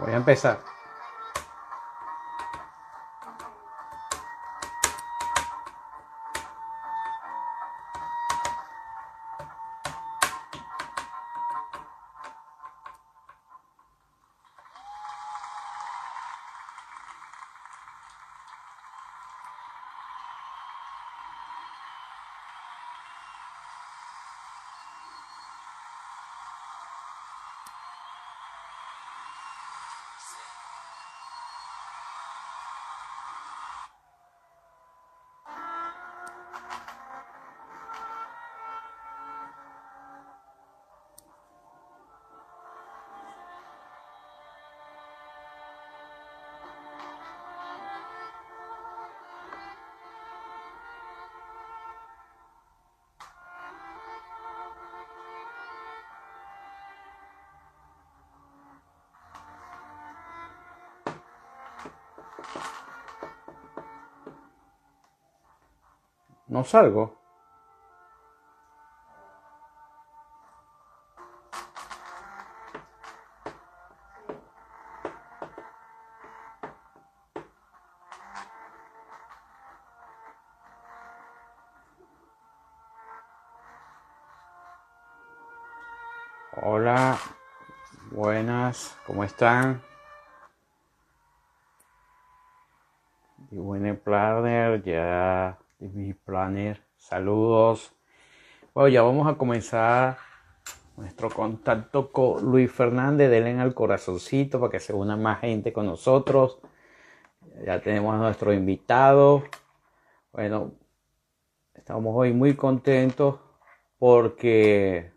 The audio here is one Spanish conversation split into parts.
Voy a empezar. No salgo. Hola, buenas, ¿cómo están? Y planner, ya mi planner, saludos. Bueno, ya vamos a comenzar nuestro contacto con Luis Fernández, denle al corazoncito para que se una más gente con nosotros. Ya tenemos a nuestro invitado. Bueno, estamos hoy muy contentos porque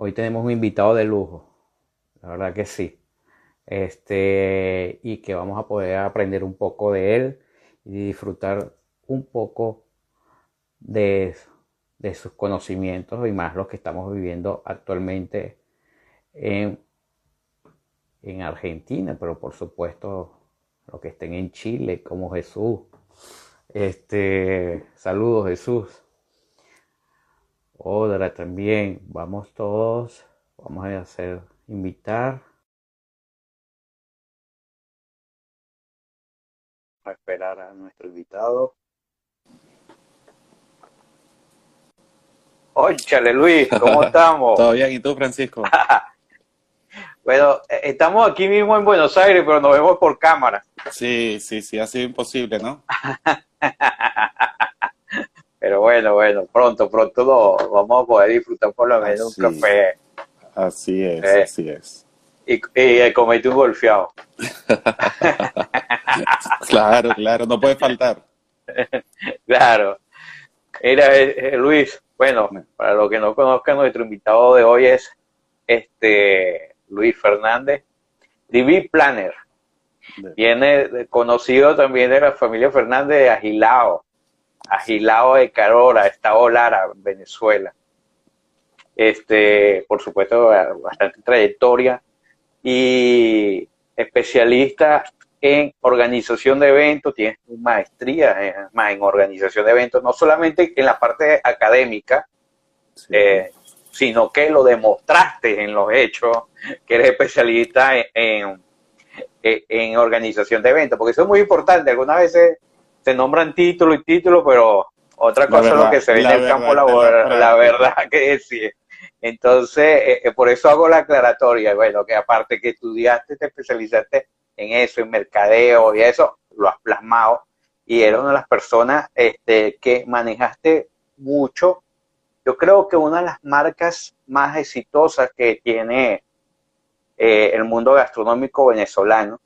Hoy tenemos un invitado de lujo, la verdad que sí. Este, y que vamos a poder aprender un poco de él y disfrutar un poco de, de sus conocimientos y más los que estamos viviendo actualmente en, en Argentina, pero por supuesto los que estén en Chile, como Jesús. Este, saludos Jesús. Otra también. Vamos todos. Vamos a hacer invitar. A esperar a nuestro invitado. Óchale Luis, ¿cómo estamos? Todo bien, ¿y tú Francisco? bueno, eh, estamos aquí mismo en Buenos Aires, pero nos vemos por cámara. Sí, sí, sí, ha sido imposible, ¿no? Pero bueno, bueno, pronto, pronto lo vamos a poder disfrutar por lo menos un café. Así es, eh, así es. Y, y eh, comete un golfeado. claro, claro, no puede faltar. claro. Mira, eh, Luis, bueno, para los que no conozcan, nuestro invitado de hoy es este Luis Fernández, DB Planner. Viene conocido también de la familia Fernández de Agilao Agilao de Carora, Estado Lara, Venezuela. Este, por supuesto, bastante trayectoria y especialista en organización de eventos, tienes maestría en, en organización de eventos, no solamente en la parte académica, eh, sino que lo demostraste en los hechos, que eres especialista en, en organización de eventos, porque eso es muy importante. Algunas veces se nombran título y título, pero otra cosa es lo que se ve en el campo laboral, la, verdad que sí. Entonces, eh, eh, por eso hago la aclaratoria, bueno, que aparte que estudiaste, te especializaste en eso, en mercadeo y eso, lo has plasmado y eres una de las personas este, que manejaste mucho. Yo creo que una de las marcas más exitosas que tiene eh, el mundo gastronómico venezolano,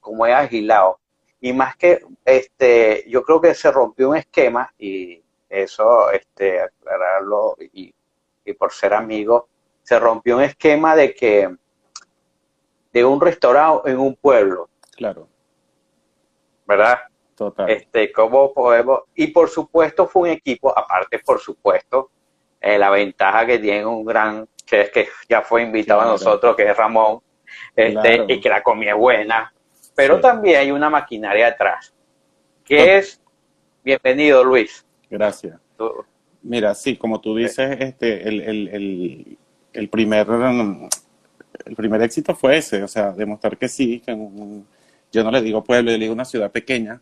como es Agilao, y más que, este, yo creo que se rompió un esquema y eso, este, aclararlo y, por ser amigo, se rompió un esquema de que de un restaurante en un pueblo. Claro. ¿Verdad? Total. Este, ¿cómo podemos? Y por supuesto fue un equipo, aparte, por supuesto, eh, la ventaja que tiene un gran, que es que ya fue invitado a nosotros, que es Ramón, este, y que la comida es buena, pero también hay una maquinaria atrás, que es, bienvenido Luis. Gracias. Mira, sí, como tú dices, este, el, el, el, primer el primer éxito fue ese, o sea, demostrar que sí, que yo no le digo pueblo, yo le digo una ciudad pequeña,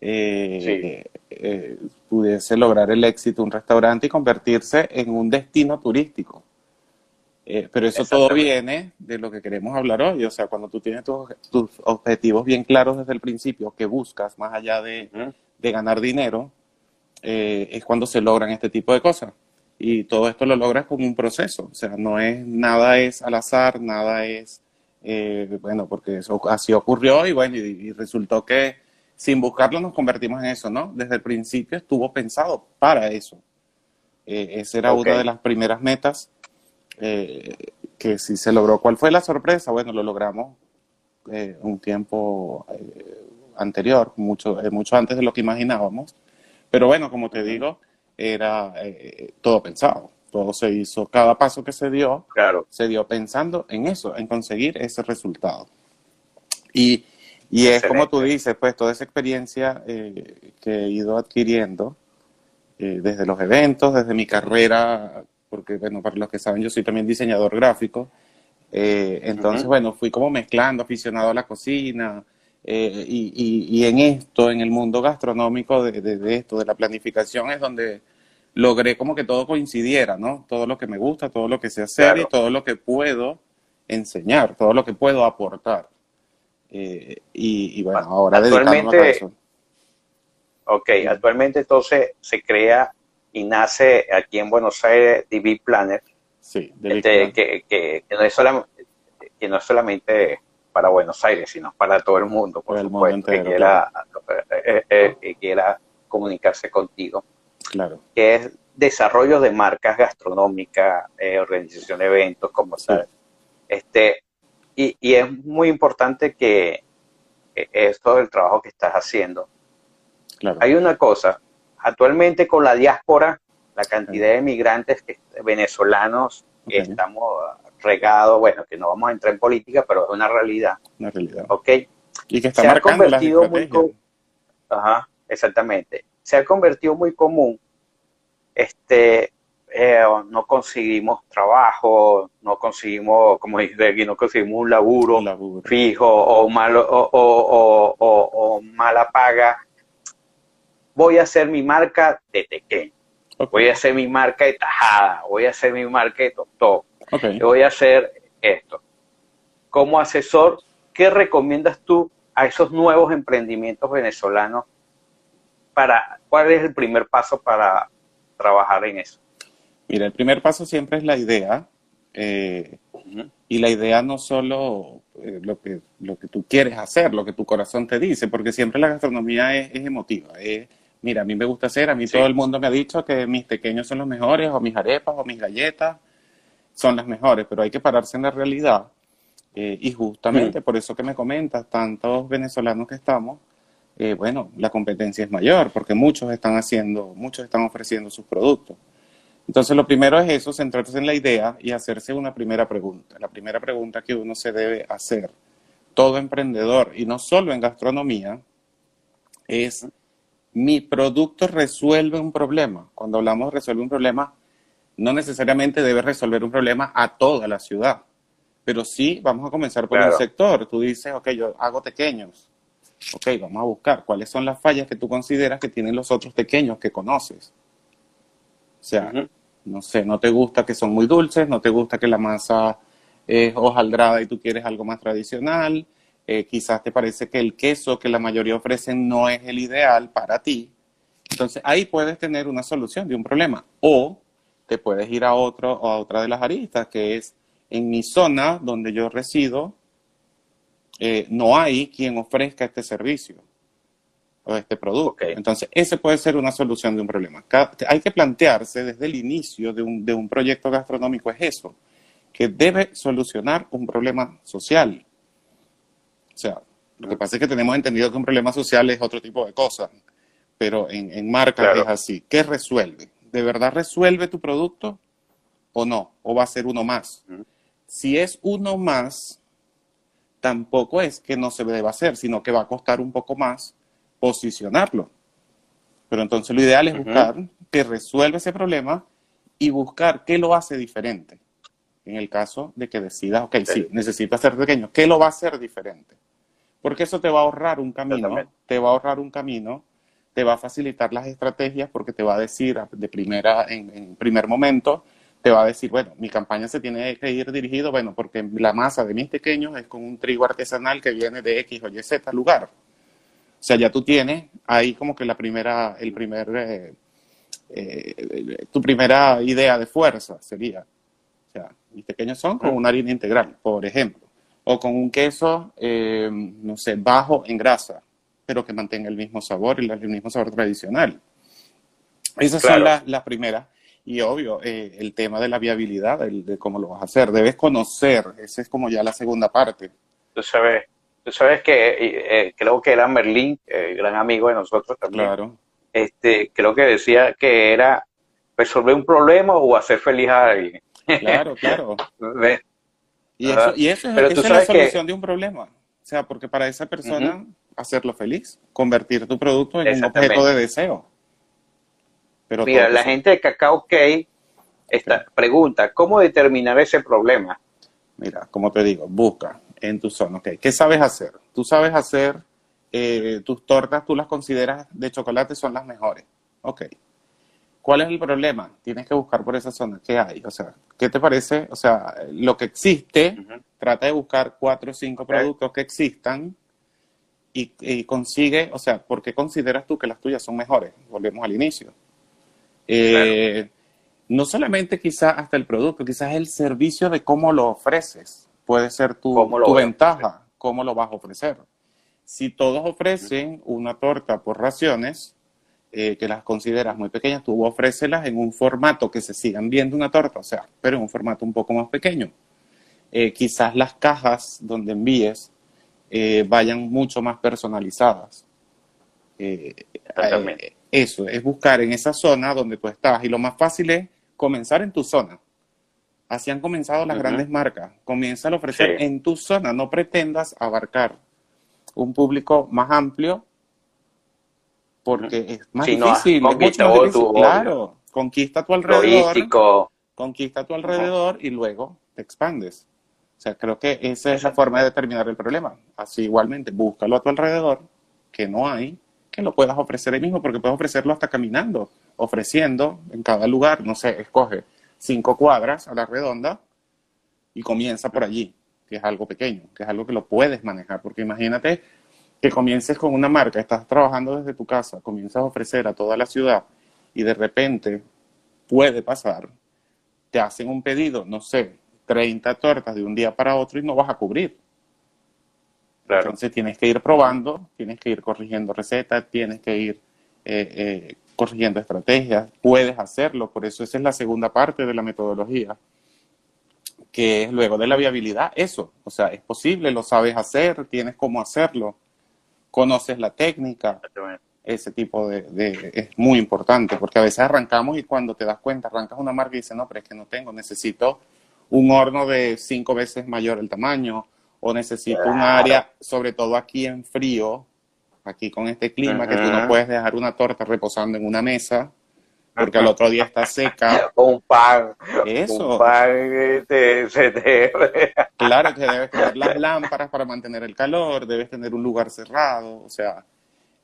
eh, eh, pudiese lograr el éxito un restaurante y convertirse en un destino turístico. Eh, pero eso todo viene de lo que queremos hablar hoy, o sea, cuando tú tienes tus, objetivos bien claros desde el principio, que buscas más allá de, de ganar dinero, es cuando se logran este tipo de cosas. Y todo esto lo logras con un proceso, o sea, no es, nada es al azar, nada es, bueno, porque eso así ocurrió y bueno, y resultó que sin buscarlo nos convertimos en eso, ¿no? Desde el principio estuvo pensado para eso. Eh, esa era una de las primeras metas eh, que sí se logró. ¿Cuál fue la sorpresa? Bueno, lo logramos eh, un tiempo anterior, mucho, mucho antes de lo que imaginábamos. Pero bueno, como te digo, era todo pensado. Todo se hizo, cada paso que se dio, claro. se dio pensando en eso, en conseguir ese resultado. Y y es como tú dices, pues toda esa experiencia eh, que he ido adquiriendo eh, desde los eventos, desde mi carrera, porque bueno, para los que saben, yo soy también diseñador gráfico. Eh, entonces, bueno, fui como mezclando, aficionado a la cocina. Y, y, en esto, en el mundo gastronómico de, de, esto, de la planificación, es donde logré como que todo coincidiera, ¿no? Todo lo que me gusta, todo lo que sé hacer y todo lo que puedo enseñar, todo lo que puedo aportar. Eh, y, bueno, ahora actualmente, eso. Ok, actualmente entonces se crea y nace aquí en Buenos Aires DB Planner. Sí, este, que, que, no es solamente, que no es solamente para Buenos Aires, sino para todo el mundo, por supuesto, que, quiera, eh, eh, quiera comunicarse contigo. Claro. Que es desarrollo de marcas gastronómicas, organización de eventos, como sabes. Este, y, es muy importante que esto del trabajo que estás haciendo. Hay una cosa, actualmente con la diáspora, la cantidad de migrantes que, venezolanos que estamos regados, bueno, que no vamos a entrar en política, pero es una realidad. Una realidad. ¿Ok? Y que está se ha convertido muy Ajá, exactamente. Se ha convertido muy común este eh, no conseguimos trabajo, no conseguimos, como dice aquí, no conseguimos un laburo, fijo o, malo, o, mala paga, voy a hacer mi marca de tequeño, voy a hacer mi marca de tajada, voy a hacer mi marca de tostó, voy a hacer esto. Como asesor, ¿qué recomiendas tú a esos nuevos emprendimientos venezolanos para, cuál es el primer paso para trabajar en eso? Mira, el primer paso siempre es la idea. Eh, y la idea no solo eh, lo, que, lo que tú quieres hacer, lo que tu corazón te dice, porque siempre la gastronomía es, emotiva. mira, a mí me gusta hacer, a mí todo el mundo me ha dicho que mis pequeños son los mejores, o mis arepas, o mis galletas son las mejores, pero hay que pararse en la realidad. Eh, y justamente por eso que me comentas, tantos venezolanos que estamos, bueno, la competencia es mayor, porque muchos están haciendo, muchos están ofreciendo sus productos. Entonces, lo primero es eso, centrarse en la idea y hacerse una primera pregunta. La primera pregunta que uno se debe hacer, todo emprendedor, y no solo en gastronomía, es, ¿mi producto resuelve un problema? Cuando hablamos de resuelve un problema, no necesariamente debe resolver un problema a toda la ciudad, pero sí vamos a comenzar por un sector. Tú dices, ok, yo hago pequeños. Ok, vamos a buscar cuáles son las fallas que tú consideras que tienen los otros pequeños que conoces. O sea, no sé, no te gusta que son muy dulces, no te gusta que la masa es hojaldrada y tú quieres algo más tradicional, eh, quizás te parece que el queso que la mayoría ofrecen no es el ideal para ti. Entonces ahí puedes tener una solución de un problema. O te puedes ir a, otro, a otra de las aristas, que es en mi zona donde yo resido, eh, no hay quien ofrezca este servicio este producto. Entonces, ese puede ser una solución de un problema. Hay que plantearse desde el inicio de un, de un proyecto gastronómico, es eso, que debe solucionar un problema social. O sea, lo que pasa es que tenemos entendido que un problema social es otro tipo de cosas, pero en, en marca es así. ¿Qué resuelve? ¿De verdad resuelve tu producto o no? ¿O va a ser uno más? Si es uno más, tampoco es que no se deba hacer, sino que va a costar un poco más posicionarlo. Pero entonces lo ideal es buscar que resuelva ese problema y buscar qué lo hace diferente. En el caso de que decidas, ok, sí, necesito hacer pequeño, ¿qué lo va a hacer diferente? Porque eso te va a ahorrar un camino, te va a ahorrar un camino, te va a facilitar las estrategias porque te va a decir de primera, en, en primer momento, te va a decir, bueno, mi campaña se tiene que ir dirigido, bueno, porque la masa de mis pequeños es con un trigo artesanal que viene de X o Y Z lugar. O sea, ya tú tienes ahí como que la primera, el primer, eh, eh, tu primera idea de fuerza sería, o sea, mis pequeños son con una harina integral, por ejemplo, o con un queso, eh, no sé, bajo en grasa, pero que mantenga el mismo sabor y el mismo sabor tradicional. Esas son las, las primeras. Y obvio, eh, el tema de la viabilidad, el, de cómo lo vas a hacer. Debes conocer, esa es como ya la segunda parte. Tú sabes, tú sabes que eh, creo que era Merlín, gran amigo de nosotros también. Claro. Este, creo que decía que era resolver un problema o hacer feliz a alguien. Claro, claro. y eso, y eso es, esa es la solución de un problema. O sea, porque para esa persona hacerlo feliz, convertir tu producto en un objeto de deseo. Mira, la gente de Cacao Cake esta, pregunta, ¿cómo determinar ese problema? Mira, como te digo, busca en tu zona. Okay. ¿Qué sabes hacer? Tú sabes hacer eh, tus tortas, tú las consideras de chocolate son las mejores. Ok. ¿Cuál es el problema? Tienes que buscar por esa zona. ¿Qué hay? O sea, ¿qué te parece? O sea, lo que existe, trata de buscar cuatro o cinco productos que existan y, y, consigue, o sea, ¿por qué consideras tú que las tuyas son mejores? Volvemos al inicio. Eh, no solamente quizás hasta el producto, quizás el servicio de cómo lo ofreces puede ser tu, tu ventaja, cómo lo vas a ofrecer. Si todos ofrecen una torta por raciones, eh, que las consideras muy pequeñas, tú ofrécelas en un formato que se sigan viendo una torta, o sea, pero en un formato un poco más pequeño. Eh, quizás las cajas donde envíes vayan mucho más personalizadas. Eso, es buscar en esa zona donde tú estás. Y lo más fácil es comenzar en tu zona. Así han comenzado las grandes marcas. Comienza a ofrecer en tu zona. No pretendas abarcar un público más amplio porque es más difícil. claro, conquista tu alrededor. Conquista tu alrededor y luego te expandes. O sea, creo que esa es la forma de determinar el problema. Así igualmente, búscalo a tu alrededor, que no hay, que lo puedas ofrecer ahí mismo, porque puedes ofrecerlo hasta caminando, ofreciendo en cada lugar, no sé, escoge cinco cuadras a la redonda y comienza por allí, que es algo pequeño, que es algo que lo puedes manejar, porque imagínate que comiences con una marca, estás trabajando desde tu casa, comienzas a ofrecer a toda la ciudad y de repente puede pasar, te hacen un pedido, no sé, 30 tortas de un día para otro y no vas a cubrir. Entonces tienes que ir probando, tienes que ir corrigiendo recetas, tienes que ir eh, eh, corrigiendo estrategias, puedes hacerlo, por eso esa es la segunda parte de la metodología, que es luego de la viabilidad, eso, o sea, es posible, lo sabes hacer, tienes cómo hacerlo, conoces la técnica, ese tipo de, de, es muy importante, porque a veces arrancamos y cuando te das cuenta, arrancas una marca y dices, no, pero es que no tengo, necesito un horno de cinco veces mayor el tamaño, o necesito un área, sobre todo aquí en frío, aquí con este clima, que tú no puedes dejar una torta reposando en una mesa, porque al otro día está seca. un pan. Eso. Un pan este, se te... Claro que debes tener las lámparas para mantener el calor, debes tener un lugar cerrado, o sea,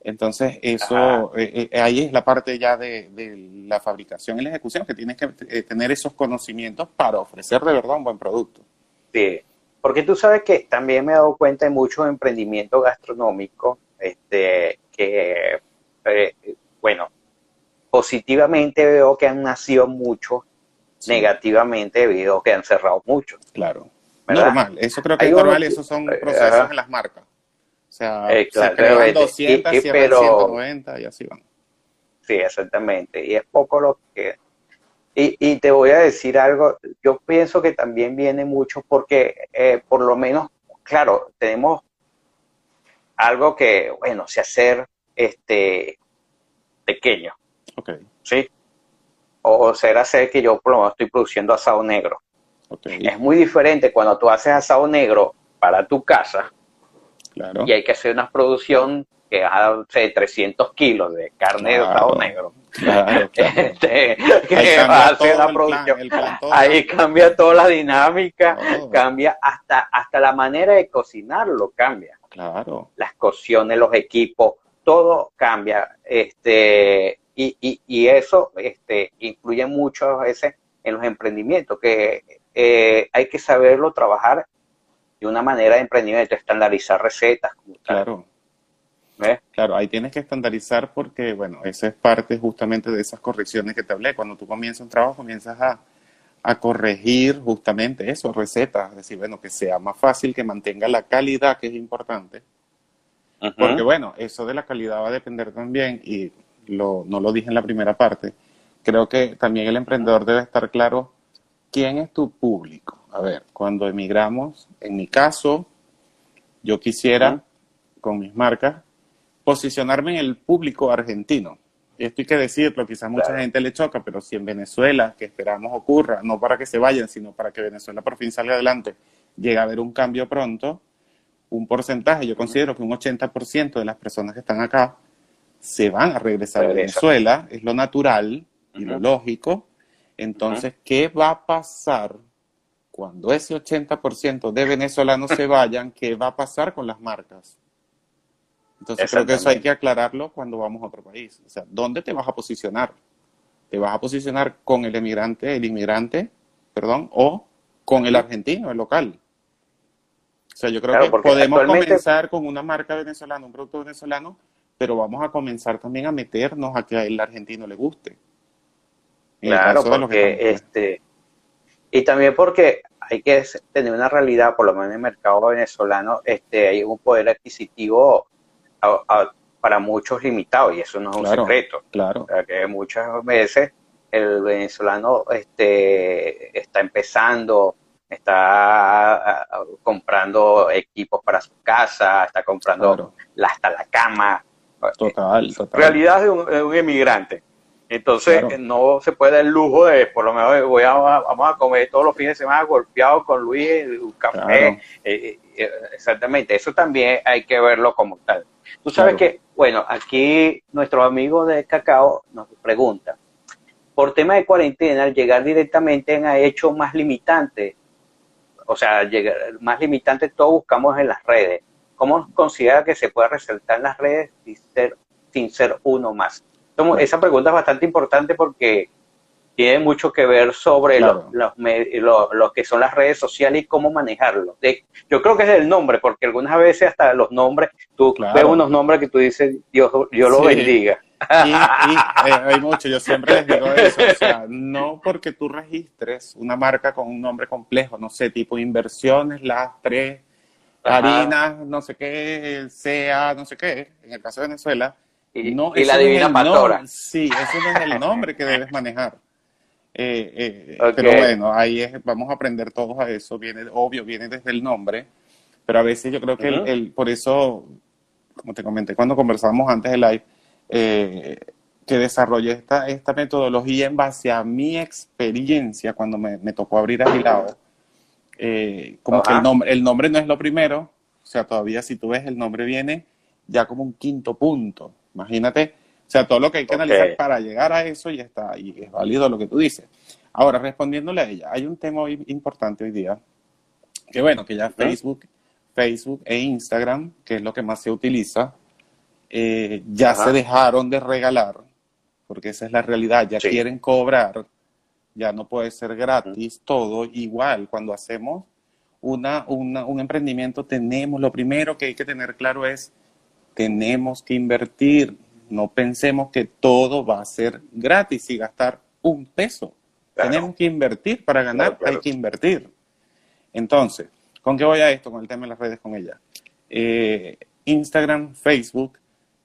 entonces eso, eh, eh, ahí es la parte ya de, de, la fabricación y la ejecución, que tienes que eh, tener esos conocimientos para ofrecer de verdad un buen producto. Sí. Porque tú sabes que también me he dado cuenta de muchos emprendimientos gastronómicos este, que, eh, bueno, positivamente veo que han nacido muchos, negativamente veo que han cerrado muchos. Claro. Normal, eso creo que es normal, esos son eh, procesos en las marcas. O sea, se crean 200, y, 190 y así van. Sí, exactamente. Y es poco lo que y, y, te voy a decir algo, yo pienso que también viene mucho porque eh, por lo menos, claro, tenemos algo que, bueno, se hacer este pequeño. Okay. ¿Sí? O ser hacer que yo por lo menos estoy produciendo asado negro. Okay. Es muy diferente cuando tú haces asado negro para tu casa claro. y hay que hacer una producción que ha 300 kilos de carne de Estado Negro. Este, que va a hacer la producción. Ahí cambia toda la dinámica, cambia hasta, hasta la manera de cocinarlo, cambia. Claro. Las cocciones, los equipos, todo cambia. Este, y, y, y eso este, influye muchas veces en los emprendimientos, que eh, hay que saberlo trabajar de una manera de emprendimiento, estandarizar recetas. claro. Claro, ahí tienes que estandarizar porque, bueno, eso es parte justamente de esas correcciones que te hablé. Cuando tú comienzas un trabajo, comienzas a, a corregir justamente eso, recetas, es decir, bueno, que sea más fácil, que mantenga la calidad, que es importante. Porque, bueno, eso de la calidad va a depender también, y lo, no lo dije en la primera parte, creo que también el emprendedor debe estar claro quién es tu público. A ver, cuando emigramos, en mi caso, yo quisiera, con mis marcas, posicionarme en el público argentino. Esto hay que decirlo, quizás mucha gente le choca, pero si en Venezuela, que esperamos ocurra, no para que se vayan, sino para que Venezuela por fin salga adelante, llega a haber un cambio pronto, un porcentaje, yo considero que un 80% de las personas que están acá se van a regresar a Venezuela, es lo natural y lo lógico. Entonces, ¿qué va a pasar cuando ese 80% de venezolanos se vayan? ¿Qué va a pasar con las marcas? Entonces, creo que eso hay que aclararlo cuando vamos a otro país. O sea, ¿dónde te vas a posicionar? ¿Te vas a posicionar con el emigrante, el inmigrante, perdón, o con el argentino, el local? O sea, yo creo que podemos comenzar con una marca venezolana, un producto venezolano, pero vamos a comenzar también a meternos a que el argentino le guste. claro, porque este y también porque hay que tener una realidad, por lo menos en el mercado venezolano, este hay un poder adquisitivo para muchos limitado y eso no es un secreto. Claro. que muchas veces el venezolano este está empezando está comprando equipos para su casa, está comprando hasta la cama, Total, total. Realidad de un, emigrante. Entonces no se puede dar el lujo de, por lo menos voy a, vamos a comer todos los fines de semana golpeados con Luis, un café. Eh, eh, exactamente, eso también hay que verlo como tal. Tú sabes que, bueno, aquí nuestro amigo de Cacao nos pregunta, por tema de cuarentena, al llegar directamente ha hecho más limitante, o sea, llegar, más limitante todo buscamos en las redes. ¿Cómo considera que se puede resaltar en las redes sin ser, sin ser uno más? Esa pregunta es bastante importante porque tiene mucho que ver sobre lo, que son las redes sociales y cómo manejarlo. yo creo que es el nombre, porque algunas veces hasta los nombres, tú ves unos nombres que tú dices, Dios, yo lo bendiga. Y, eh, hay mucho, yo siempre les digo eso, o sea, no porque tú registres una marca con un nombre complejo, no sé, tipo inversiones, las tres harinas, no sé qué, sea, no sé qué, en el caso de Venezuela. Y, no, y la divina pastora. sí, ese no es el nombre que debes manejar. Eh, eh, pero bueno, ahí es, vamos a aprender todos a eso, viene, obvio, viene desde el nombre, pero a veces yo creo que el, por eso, como te comenté cuando conversábamos antes de live, eh, que desarrollé esta, esta metodología en base a mi experiencia cuando me, me tocó abrir Agilado, eh, como que el nombre, el nombre no es lo primero, o sea, todavía si tú ves el nombre viene ya como un quinto punto. Imagínate, o sea, todo lo que hay que analizar para llegar a eso y está, y es válido lo que tú dices. Ahora, respondiéndole a ella, hay un tema hoy importante hoy día, que bueno, que ya Facebook, Facebook e Instagram, que es lo que más se utiliza, eh, ya se dejaron de regalar, porque esa es la realidad, ya quieren cobrar ya no puede ser gratis, todo igual. Cuando hacemos una, un emprendimiento, tenemos, lo primero que hay que tener claro es, tenemos que invertir. No pensemos que todo va a ser gratis y gastar un peso. Tenemos que invertir para ganar, hay que invertir. Entonces, ¿con qué voy a esto? Con el tema de las redes con ella. Eh, Instagram, Facebook,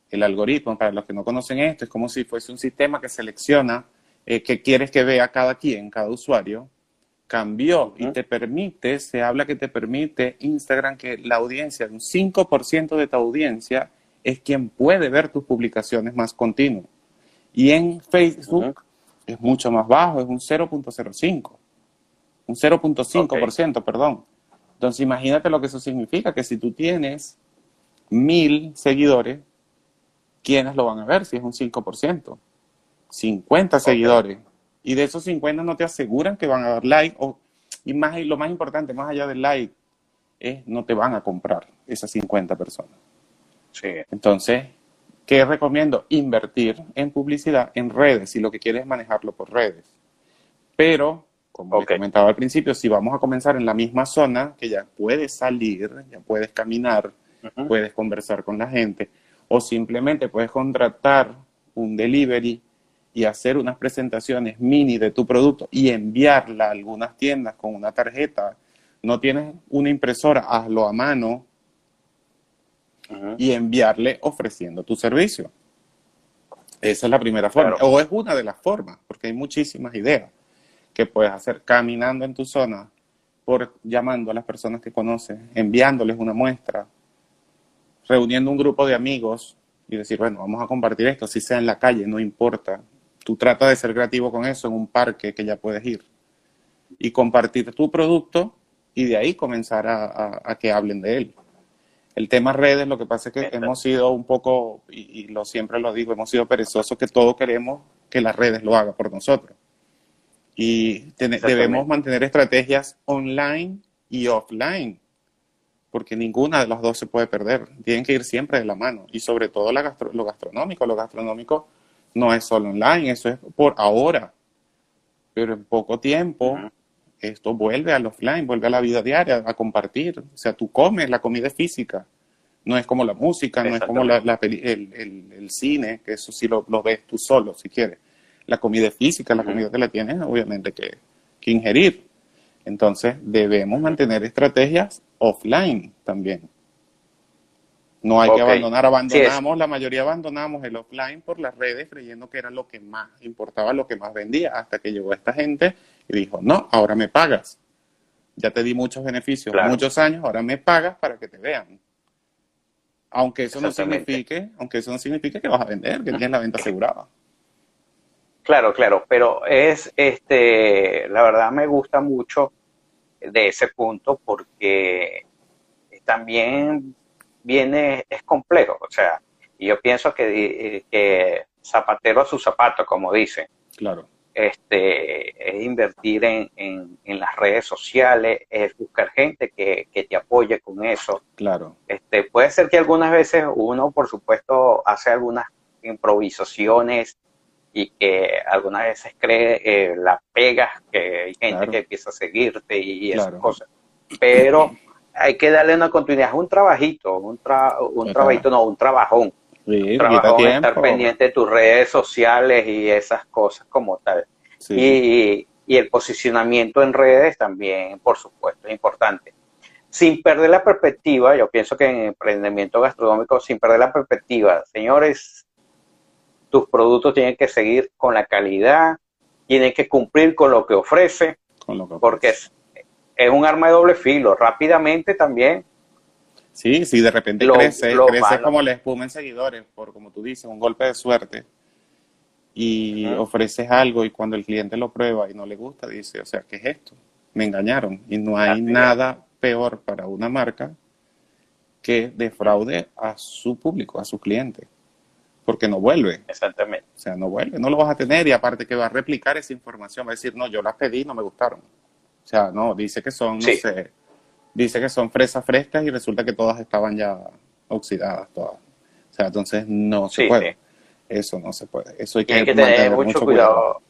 el algoritmo, para los que no conocen esto, es como si fuese un sistema que selecciona eh, que quieres que vea cada quien, cada usuario, cambió y te permite, se habla que te permite Instagram que la audiencia, un 5% de tu audiencia es quien puede ver tus publicaciones más continuo. Y en Facebook es mucho más bajo, es un 0.05, un 0.5%, perdón. Entonces imagínate lo que eso significa, que si tú tienes mil seguidores, ¿quiénes lo van a ver si es un 5%? 50 seguidores. Y de esos 50 no te aseguran que van a dar like. O, y, más, y lo más importante, más allá del like, es no te van a comprar esas 50 personas. Sí. Entonces, ¿qué recomiendo? Invertir en publicidad en redes, si lo que quieres es manejarlo por redes. Pero, como comentaba al principio, si vamos a comenzar en la misma zona, que ya puedes salir, ya puedes caminar, puedes conversar con la gente, o simplemente puedes contratar un delivery y hacer unas presentaciones mini de tu producto y enviarla a algunas tiendas con una tarjeta. No tienes una impresora, hazlo a mano Y enviarle ofreciendo tu servicio. Esa es la primera forma. Claro. O es una de las formas, porque hay muchísimas ideas que puedes hacer caminando en tu zona, por llamando a las personas que conoces, enviándoles una muestra, reuniendo un grupo de amigos y decir, bueno, vamos a compartir esto, si sea en la calle, no importa. Tú trata de ser creativo con eso en un parque que ya puedes ir y compartir tu producto y de ahí comenzar a, a- a que hablen de él. El tema redes, lo que pasa es que hemos sido un poco, y, y lo siempre lo digo, hemos sido perezosos que todos queremos que las redes lo hagan por nosotros. Y ten- debemos mantener estrategias online y offline, porque ninguna de las dos se puede perder. Tienen que ir siempre de la mano. Y sobre todo la gastro- lo gastronómico. Lo gastronómico no es solo online, eso es por ahora. Pero en poco tiempo. Esto vuelve al offline, vuelve a la vida diaria, a compartir. O sea, tú comes, la comida es física. No es como la música, no es como la, la peli- el, el- el cine, que eso sí lo, lo ves tú solo, si quieres. La comida es física, la comida que la tienes, obviamente, que, que ingerir. Entonces, debemos mantener estrategias offline también. No hay que abandonar, Sí, abandonamos, la mayoría abandonamos el offline por las redes creyendo que era lo que más importaba, lo que más vendía, hasta que llegó esta gente y dijo, no, ahora me pagas. Ya te di muchos beneficios, Claro. muchos años, ahora me pagas para que te vean. Aunque eso no signifique, aunque eso no signifique que vas a vender, que tienes la venta asegurada. Claro, claro, pero es, este, la verdad me gusta mucho de ese punto porque también viene, es complejo, o sea, y yo pienso que, eh, que zapatero a su zapato, como dicen, Claro, este, es invertir en, en, en las redes sociales, es buscar gente que, que te apoye con eso. claro, Este, puede ser que algunas veces uno, por supuesto, hace algunas improvisaciones y que algunas veces cree eh, la pegas, que hay gente Claro. que empieza a seguirte y esas Claro. cosas. Pero hay que darle una continuidad, un trabajito, un, tra- un trabajito, no, un trabajón. Sí, quita Trabajón, estar tiempo. pendiente de tus redes sociales y esas cosas como tal. Sí, Y, y el posicionamiento en redes también, por supuesto, es importante. Sin perder la perspectiva, yo pienso que en emprendimiento gastronómico, sin perder la perspectiva, señores, tus productos tienen que seguir con la calidad, tienen que cumplir con lo que ofrece, con lo que porque es, es un arma de doble filo. Rápidamente también, Sí, si de repente Lo- crece, lo crece malo. como la espuma en seguidores, por como tú dices, un golpe de suerte, y ofreces algo y cuando el cliente lo prueba y no le gusta, dice, o sea, ¿qué es esto? Me engañaron. Y no hay nada peor para una marca que defraude a su público, a su cliente, porque no vuelve. exactamente. O sea, no vuelve, no lo vas a tener y aparte que va a replicar esa información, va a decir, no, yo las pedí, no me gustaron. O sea, no, dice que son, no Sí. sé, dice que son fresas frescas y resulta que todas estaban ya oxidadas, todas. O sea, entonces no se Sí, puede. sí. Eso no se puede. Eso hay que, Tienen que tener mucho, cuidado.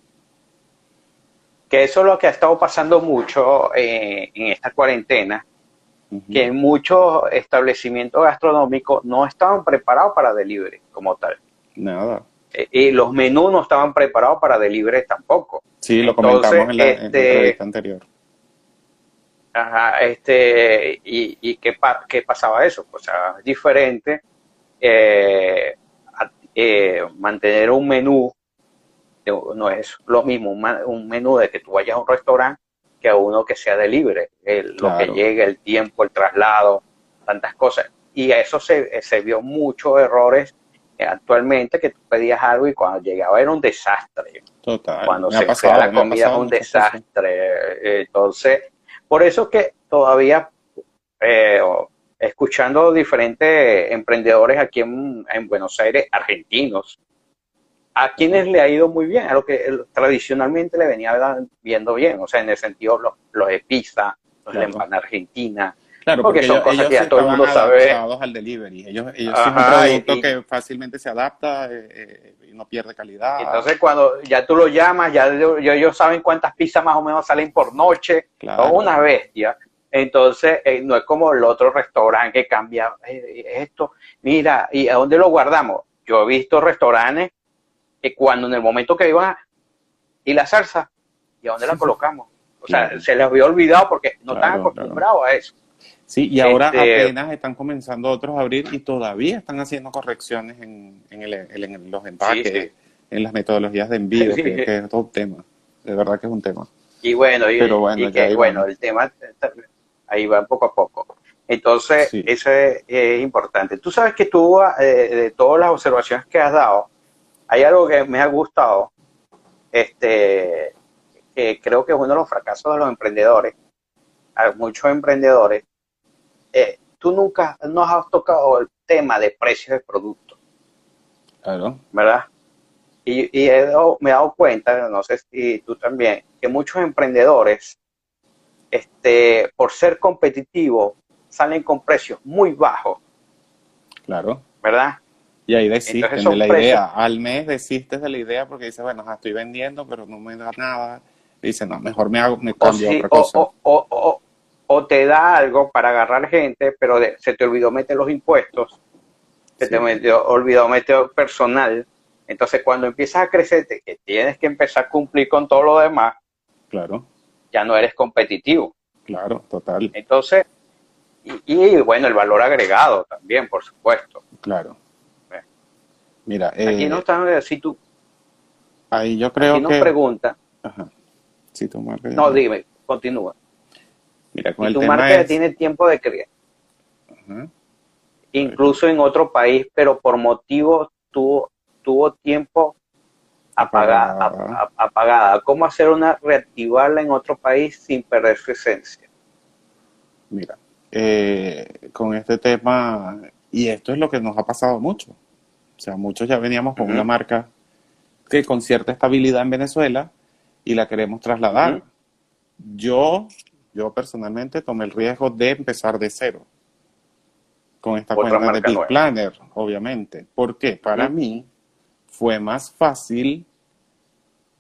Que eso es lo que ha estado pasando mucho eh, en esta cuarentena, que muchos establecimientos gastronómicos no estaban preparados para delivery como tal. Nada. Eh, Y los menús no estaban preparados para delivery tampoco. Sí, lo Entonces, comentamos en la, en la este, entrevista anterior. Ajá, este, y, y qué, pa- qué pasaba eso? O sea, es diferente eh, eh, mantener un menú, de- no es lo mismo un, un menú de que tú vayas a un restaurante que a uno que sea delivery, el- lo que llegue, el tiempo, el traslado, tantas cosas. Y a eso se, se vio muchos errores eh, actualmente, que tú pedías algo y cuando llegaba era un desastre Total. cuando Me se pasado, la comida es un desastre. Entonces, por eso que todavía eh, escuchando diferentes emprendedores aquí en, Buenos Aires, argentinos, a quienes le ha ido muy bien, a lo que tradicionalmente le venía viendo bien, o sea, en el sentido los, los de pizza, los de la argentina, Claro, porque, son cosas que ya todo el mundo sabe. al delivery. Ellos, ellos son un producto que fácilmente se adapta eh, eh, y no pierde calidad. Entonces, cuando ya tú lo llamas, ya, ellos saben cuántas pizzas más o menos salen por noche. Claro. una bestia. Entonces, eh, no es como el otro restaurante que cambia esto. Mira, ¿y a dónde lo guardamos? Yo he visto restaurantes que cuando en el momento que iban. ¿Y la salsa? ¿Y a dónde la colocamos? O sea, se les había olvidado porque no están acostumbrados a eso. Sí, y ahora este, apenas están comenzando otros a abrir y todavía están haciendo correcciones en, en, los empaques, en las metodologías de envío, que, es todo un tema. De verdad que es un tema. Y bueno, y, bueno, que, bueno el tema ahí va poco a poco. Entonces, eso es, importante. Tú sabes que tú, eh, de todas las observaciones que has dado, hay algo que me ha gustado, este, que creo que es uno de los fracasos de los emprendedores. Hay muchos emprendedores eh, tú nunca nos has tocado el tema de precios de productos. Claro. ¿Verdad? Y, me he dado cuenta, no sé si tú también, que muchos emprendedores, este, por ser competitivos, salen con precios muy bajos. Claro. ¿Verdad? Y ahí desistes de la idea. Al mes desistes de la idea porque dices, bueno, estoy vendiendo, pero no me da nada. Dice, no, mejor me hago, me cambio otra cosa. o, o te da algo para agarrar gente, pero se te olvidó meter los impuestos, se te olvidó meter personal. Entonces, cuando empiezas a crecer, que tienes que empezar a cumplir con todo lo demás, claro. ya no eres competitivo. Claro, total. Entonces, y, bueno, el valor agregado también, por supuesto. Claro. Mira, aquí no eh, están, si tú. Ahí yo creo aquí nos pregunta. Ajá. Si tu No, dime, continúa. Mira, con y tu marca tiene tiempo de crear. Incluso en otro país, pero por motivos tuvo, tuvo tiempo apagada, apagada. ¿Cómo hacer una reactivarla en otro país sin perder su esencia? Mira, eh, con este tema, y esto es lo que nos ha pasado mucho. O sea, muchos ya veníamos con una marca que con cierta estabilidad en Venezuela y la queremos trasladar. Yo yo personalmente tomé el riesgo de empezar de cero con esta cuenta de Big Planner, obviamente. porque Para mí fue más fácil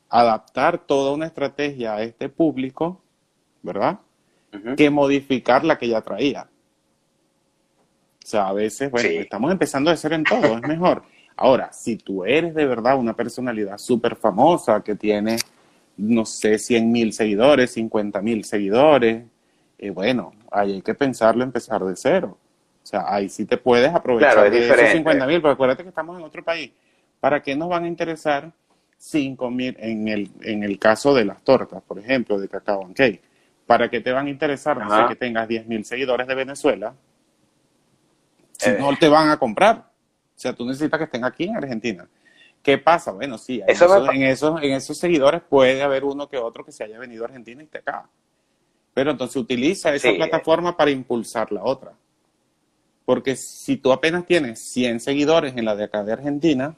adaptar toda una estrategia a este público, ¿verdad? Que modificar la que ya traía. O sea, a veces, bueno, estamos empezando de cero en todo, es mejor. Ahora, si tú eres de verdad una personalidad súper famosa que tiene no sé, 100 mil seguidores, 50 mil seguidores. Eh, bueno, ahí hay que pensarlo, empezar de cero. O sea, ahí sí te puedes aprovechar de esos 50 mil, pero acuérdate que estamos en otro país. ¿Para qué nos van a interesar 5 mil en el, en el caso de las tortas, por ejemplo, de cacao and cake? ¿Para qué te van a interesar, no sé, que tengas 10 mil seguidores de Venezuela? Si eh. no te van a comprar. O sea, tú necesitas que estén aquí en Argentina. ¿Qué pasa? Bueno, sí, en, esos, en, esos, seguidores puede haber uno que otro que se haya venido a Argentina y te acaba. Pero entonces utiliza esa plataforma para impulsar la otra. Porque si tú apenas tienes 100 seguidores en la de acá de Argentina,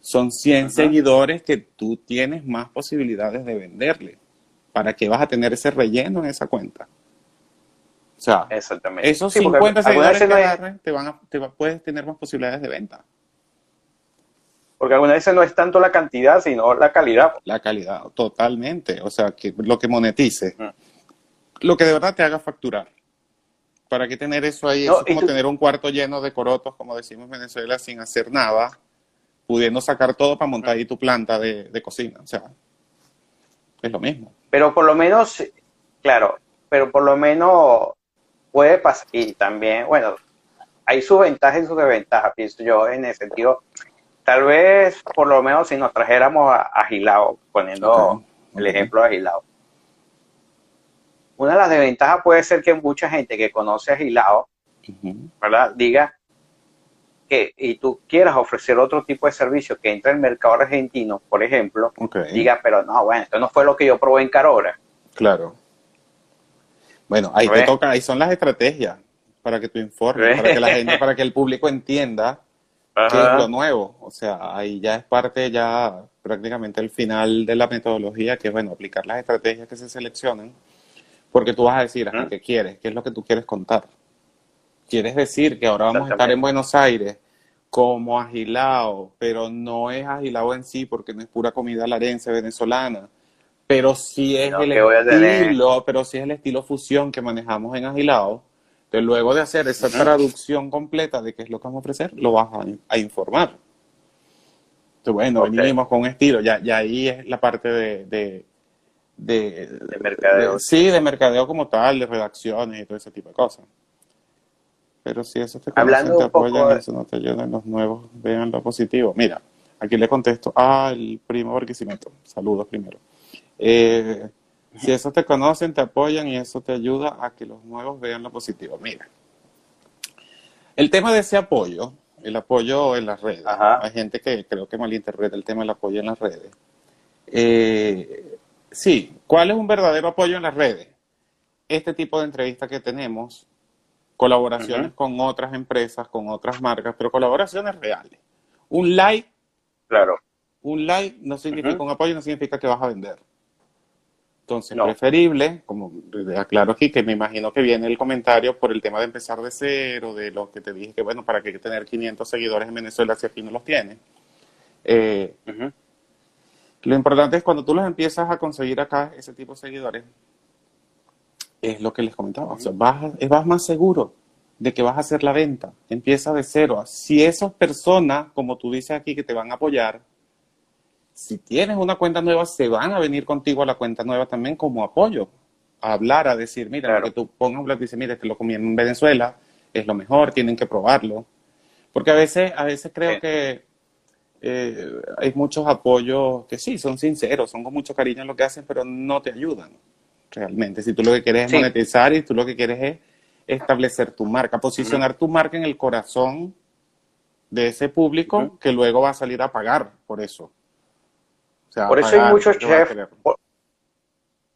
son 100 seguidores que tú tienes más posibilidades de venderle. ¿Para qué vas a tener ese relleno en esa cuenta? O sea, esos 50 seguidores que agarren, te van a, te puedes tener más posibilidades de venta. Porque algunas veces no es tanto la cantidad, sino la calidad. La calidad, totalmente. O sea, que lo que monetice. Lo que de verdad te haga facturar. ¿Para qué tener eso ahí? es como tener un cuarto lleno de corotos, como decimos en Venezuela, sin hacer nada, pudiendo sacar todo para montar ahí tu planta de, de cocina. O sea, es lo mismo. Pero por lo menos, claro, pero por lo menos puede pasar. Y también, bueno, hay sus ventajas y sus desventajas, pienso yo, en el sentido tal vez por lo menos si nos trajéramos a, Agilao, poniendo el ejemplo de Agilao. Una de las desventajas puede ser que mucha gente que conoce a Agilao, ¿verdad? Diga que y tú quieras ofrecer otro tipo de servicio que entre el mercado argentino, por ejemplo, diga, pero no, bueno, esto no fue lo que yo probé en Carora. Claro. Bueno, ahí te toca, ahí son las estrategias para que tú informes, para que la gente, para que el público entienda qué es lo nuevo. O sea, ahí ya es parte ya prácticamente el final de la metodología, que es, bueno, aplicar las estrategias que se seleccionan, porque tú vas a decir, a ¿qué quieres? ¿Qué es lo que tú quieres contar? ¿Quieres decir que ahora vamos a estar en Buenos Aires como agilado, pero no es agilado en sí porque no es pura comida larense venezolana, pero sí es el estilo, pero sí es el estilo fusión que manejamos en agilado. Entonces, luego de hacer esa traducción completa de qué es lo que vamos a ofrecer, lo vas a, informar. Entonces, bueno, venimos con un estilo, ya, ya ahí es la parte de, de, de, mercadeo. sí, de mercadeo como tal, de redacciones y todo ese tipo de cosas. Pero si eso te Hablando te apoyan, eso no te ayudan, los nuevos vean lo positivo. Mira, aquí le contesto al primo Barquisimeto. Saludos primero. Eh, si eso te conocen, te apoyan y eso te ayuda a que los nuevos vean lo positivo. Mira, el tema de ese apoyo, el apoyo en las redes, hay gente que creo que malinterpreta el tema del apoyo en las redes. Eh, sí, ¿cuál es un verdadero apoyo en las redes? Este tipo de entrevistas que tenemos colaboraciones con otras empresas, con otras marcas, pero colaboraciones reales. Un like, claro. Un like no significa un apoyo, no significa que vas a vender. Entonces, preferible, como aclaro aquí, que me imagino que viene el comentario por el tema de empezar de cero, de lo que te dije, que bueno, para que tener 500 seguidores en Venezuela si aquí no los tienes. Eh, lo importante es cuando tú los empiezas a conseguir acá, ese tipo de seguidores, es lo que les comentaba. O sea, vas, vas más seguro de que vas a hacer la venta. Empieza de cero. Si esas personas, como tú dices aquí, que te van a apoyar, si tienes una cuenta nueva, se van a venir contigo a la cuenta nueva también como apoyo. A hablar, a decir, mira, lo que tú pongas, dice, mira, te lo comí en Venezuela, es lo mejor, tienen que probarlo. Porque a veces, a veces creo que eh, hay muchos apoyos que sí, son sinceros, son con mucho cariño en lo que hacen, pero no te ayudan realmente. Si tú lo que quieres es monetizar y tú lo que quieres es establecer tu marca, posicionar tu marca en el corazón de ese público que luego va a salir a pagar por eso. Por eso hay muchos chefs,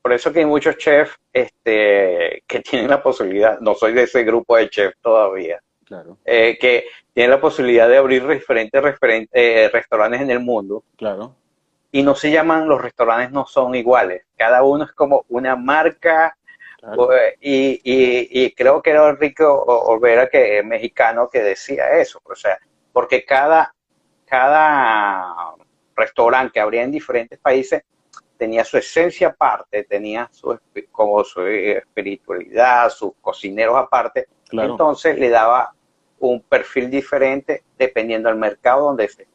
por, eso que hay muchos chefs este, que tienen la posibilidad, no soy de ese grupo de chefs todavía, claro. Eh, que tienen la posibilidad de abrir diferentes eh, restaurantes en el mundo. Claro y no se llaman, los restaurantes no son iguales, cada uno es como una marca y, creo que era Rico Olvera, que es mexicano, que decía eso, o sea, porque cada, cada restaurante que abría en diferentes países tenía su esencia aparte, tenía su, como su espiritualidad, sus cocineros aparte, entonces le daba un perfil diferente dependiendo del mercado donde se,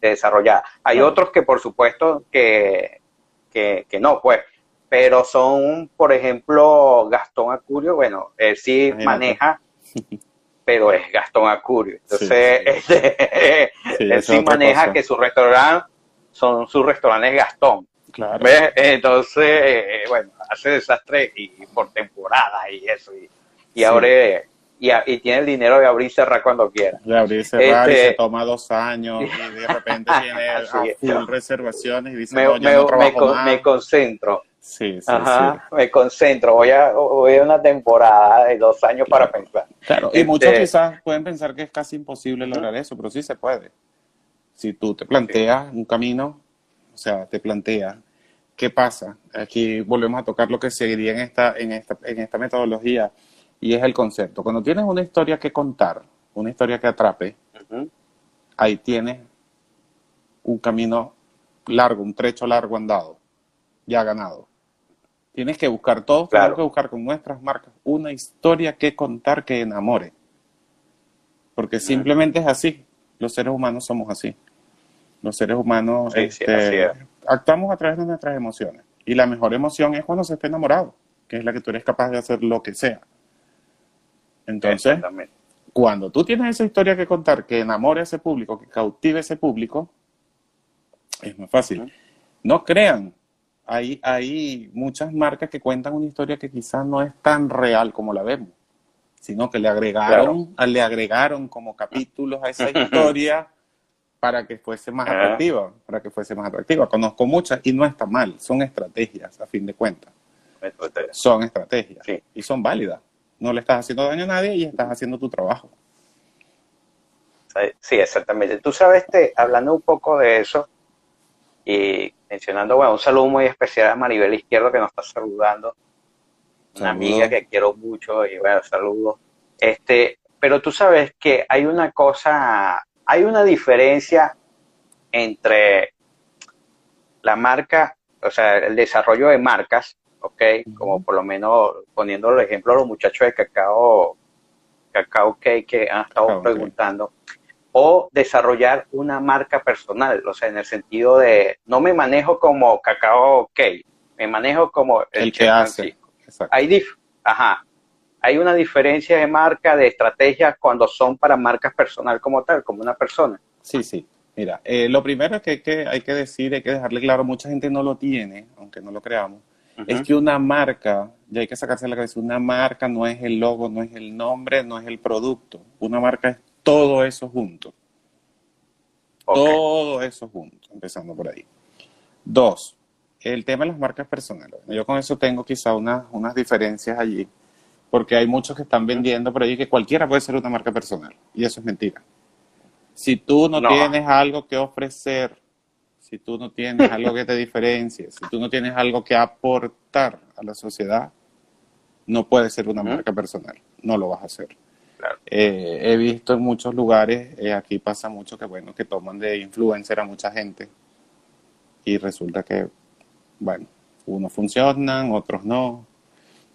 desarrollada. Hay otros que por supuesto que, que, no, pues, pero son, por ejemplo, Gastón Acurio, bueno, él sí maneja, pero es Gastón Acurio. Entonces, este, él sí maneja que su restaurante son sus restaurantes Gastón. Claro. Entonces, eh, bueno, hace desastre y, por temporada y eso. Y, y ahora y, tiene el dinero de abrir y cerrar cuando quiera. De abrir y cerrar y este, se toma dos años y de repente tiene reservaciones y dice, me, no, me, me, concentro. Sí, sí, Ajá, me concentro. Voy a, voy a una temporada de dos años para pensar. Claro, y muchos este, quizás pueden pensar que es casi imposible lograr eso, pero sí se puede. Si tú te planteas un camino, o sea, te planteas, ¿qué pasa? Aquí volvemos a tocar lo que seguiría en esta, en esta, en esta metodología y es el concepto. Cuando tienes una historia que contar, una historia que atrape, ahí tienes un camino largo, un trecho largo andado, ya ganado. Tienes que buscar, todos tenemos que buscar con nuestras marcas una historia que contar que enamore. Porque simplemente es así. Los seres humanos somos así. Los seres humanos este, actuamos a través de nuestras emociones. Y la mejor emoción es cuando se está enamorado, que es la que tú eres capaz de hacer lo que sea. Entonces, cuando tú tienes esa historia que contar que enamore a ese público, que cautive a ese público, es más fácil. No crean, hay, hay muchas marcas que cuentan una historia que quizás no es tan real como la vemos, sino que le agregaron, le agregaron como capítulos a esa historia para que fuese más atractiva, para que fuese más atractiva. Conozco muchas y no está mal, son estrategias a fin de cuentas. Son estrategias y son válidas No le estás haciendo daño a nadie y estás haciendo tu trabajo. Sí, exactamente. Tú sabes, este, hablando un poco de eso y mencionando, bueno, un saludo muy especial a Maribel Izquierdo que nos está saludando. Una amiga que quiero mucho y bueno, saludos. Este, pero tú sabes que hay una cosa, hay una diferencia entre la marca, o sea, el desarrollo de marcas, ¿ok? Como por lo menos poniendo el ejemplo a los muchachos de Cacao, Cacao Cake que han estado preguntando o desarrollar una marca personal, o sea, en el sentido de no me manejo como Cacao Cake, me manejo como el, que hace. Hay, ajá, hay una diferencia de marca, de estrategia cuando son para marcas personal como tal, como una persona. Sí, sí. Mira, eh, lo primero que que hay que decir, hay que dejarle claro, mucha gente no lo tiene, aunque no lo creamos, es que una marca, ya hay que sacarse la cabeza, una marca no es el logo, no es el nombre, no es el producto. Una marca es todo eso junto. Todo eso junto, empezando por ahí. Dos, el tema de las marcas personales. Yo con eso tengo quizá unas, unas diferencias allí, porque hay muchos que están vendiendo por ahí que cualquiera puede ser una marca personal, y eso es mentira. Si tú no, tienes algo que ofrecer, si tú no tienes algo que te diferencie, si tú no tienes algo que aportar a la sociedad, no puedes ser una marca personal, no lo vas a hacer. Eh, he visto en muchos lugares, eh, aquí pasa mucho que, bueno, que toman de influencer a mucha gente y resulta que, bueno, unos funcionan, otros no.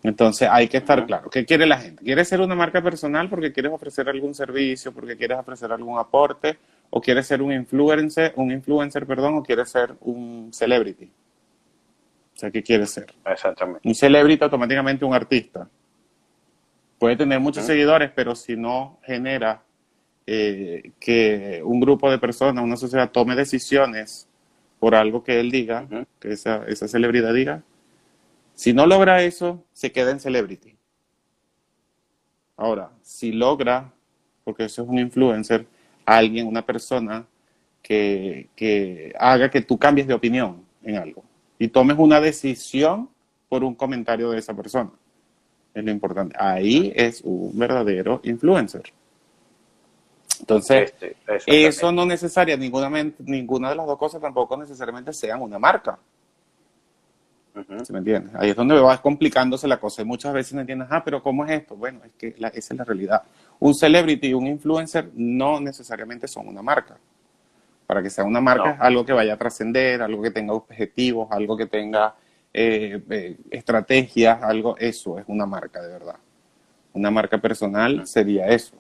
Entonces hay que estar claro. ¿Qué quiere la gente? ¿Quiere ser una marca personal porque quieres ofrecer algún servicio, porque quieres ofrecer algún aporte? ¿O quieres ser un influencer, un influencer, perdón, o quieres ser un celebrity? O sea, ¿qué quieres ser? Exactamente. Un celebrity automáticamente un artista puede tener muchos seguidores, pero si no genera eh, que un grupo de personas, una sociedad tome decisiones por algo que él diga, que esa, esa celebridad diga, si no logra eso, se queda en celebrity. Ahora, si logra, porque eso es un influencer, alguien, una persona que, que haga que tú cambies de opinión en algo y tomes una decisión por un comentario de esa persona es lo importante. Ahí es un verdadero influencer. Entonces, este, eso no necesaria, ninguna, ninguna de las dos cosas tampoco necesariamente sean una marca. ¿Se me entiende? Ahí es donde va complicándose la cosa. Y muchas veces no entiendes, ah, pero ¿cómo es esto? Bueno, es que esa es la realidad. Un celebrity y un influencer no necesariamente son una marca. Para que sea una marca es algo que vaya a trascender, algo que tenga objetivos, algo que tenga eh, eh, estrategias, algo, eso es una marca de verdad. Una marca personal sería eso.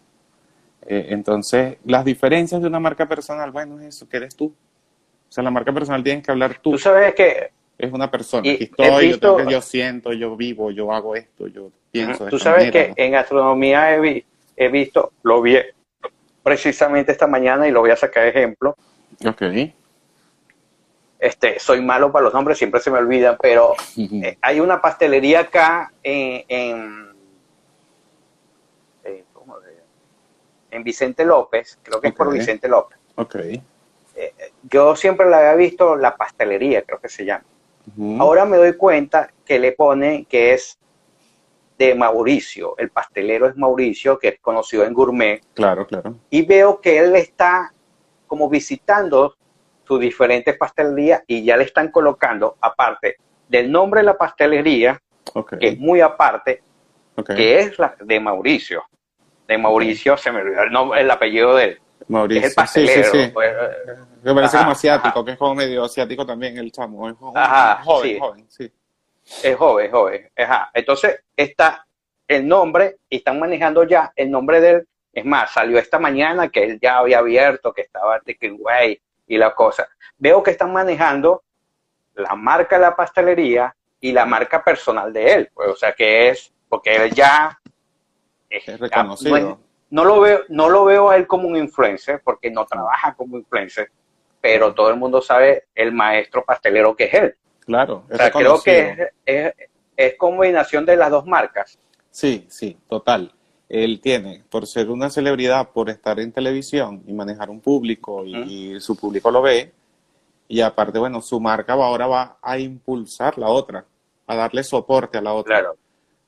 Eh, entonces, las diferencias de una marca personal, bueno, es eso, que eres tú. O sea, la marca personal tienes que hablar tú. Tú sabes que... Es una persona. estoy, yo, yo, siento, yo vivo, yo hago esto, yo pienso. Tú sabes que en astronomía he, he, visto, lo vi precisamente esta mañana y lo voy a sacar de ejemplo. Ok este, soy malo para los nombres, siempre se me olvidan, pero eh, hay una pastelería acá en, en, eh, en Vicente López, creo que es por Vicente López. Okay. Eh, yo siempre la había visto la pastelería, creo que se llama. Ahora me doy cuenta que le pone que es de Mauricio, el pastelero es Mauricio, que es conocido en Gourmet. Claro, claro. Y veo que él está como visitando sus diferentes pastelerías y ya le están colocando, aparte del nombre de la pastelería, que es muy aparte, que es la de Mauricio. De Mauricio se me olvidó el, nombre, el apellido de él. Mauricio. Es el pastelero. Sí, sí, sí. Pues, me parece como asiático, que es como medio asiático también el chamo. Es joven, joven, sí. Es joven, joven. Ajá. Entonces está el nombre y están manejando ya el nombre de él. Es más, salió esta mañana que él ya había abierto, que estaba que güey, y la cosa. Veo que están manejando la marca de la pastelería y la marca personal de él, pues, o sea que es, porque él ya es, reconocido. No, lo veo, no lo veo a él como un influencer, porque no trabaja como influencer, pero todo el mundo sabe el maestro pastelero que es él. Claro, o sea, creo que es, es combinación de las dos marcas. Sí, sí, total él tiene, por ser una celebridad, por estar en televisión y manejar un público y, su público lo ve, y aparte, bueno, su marca ahora va a impulsar la otra, a darle soporte a la otra. Claro.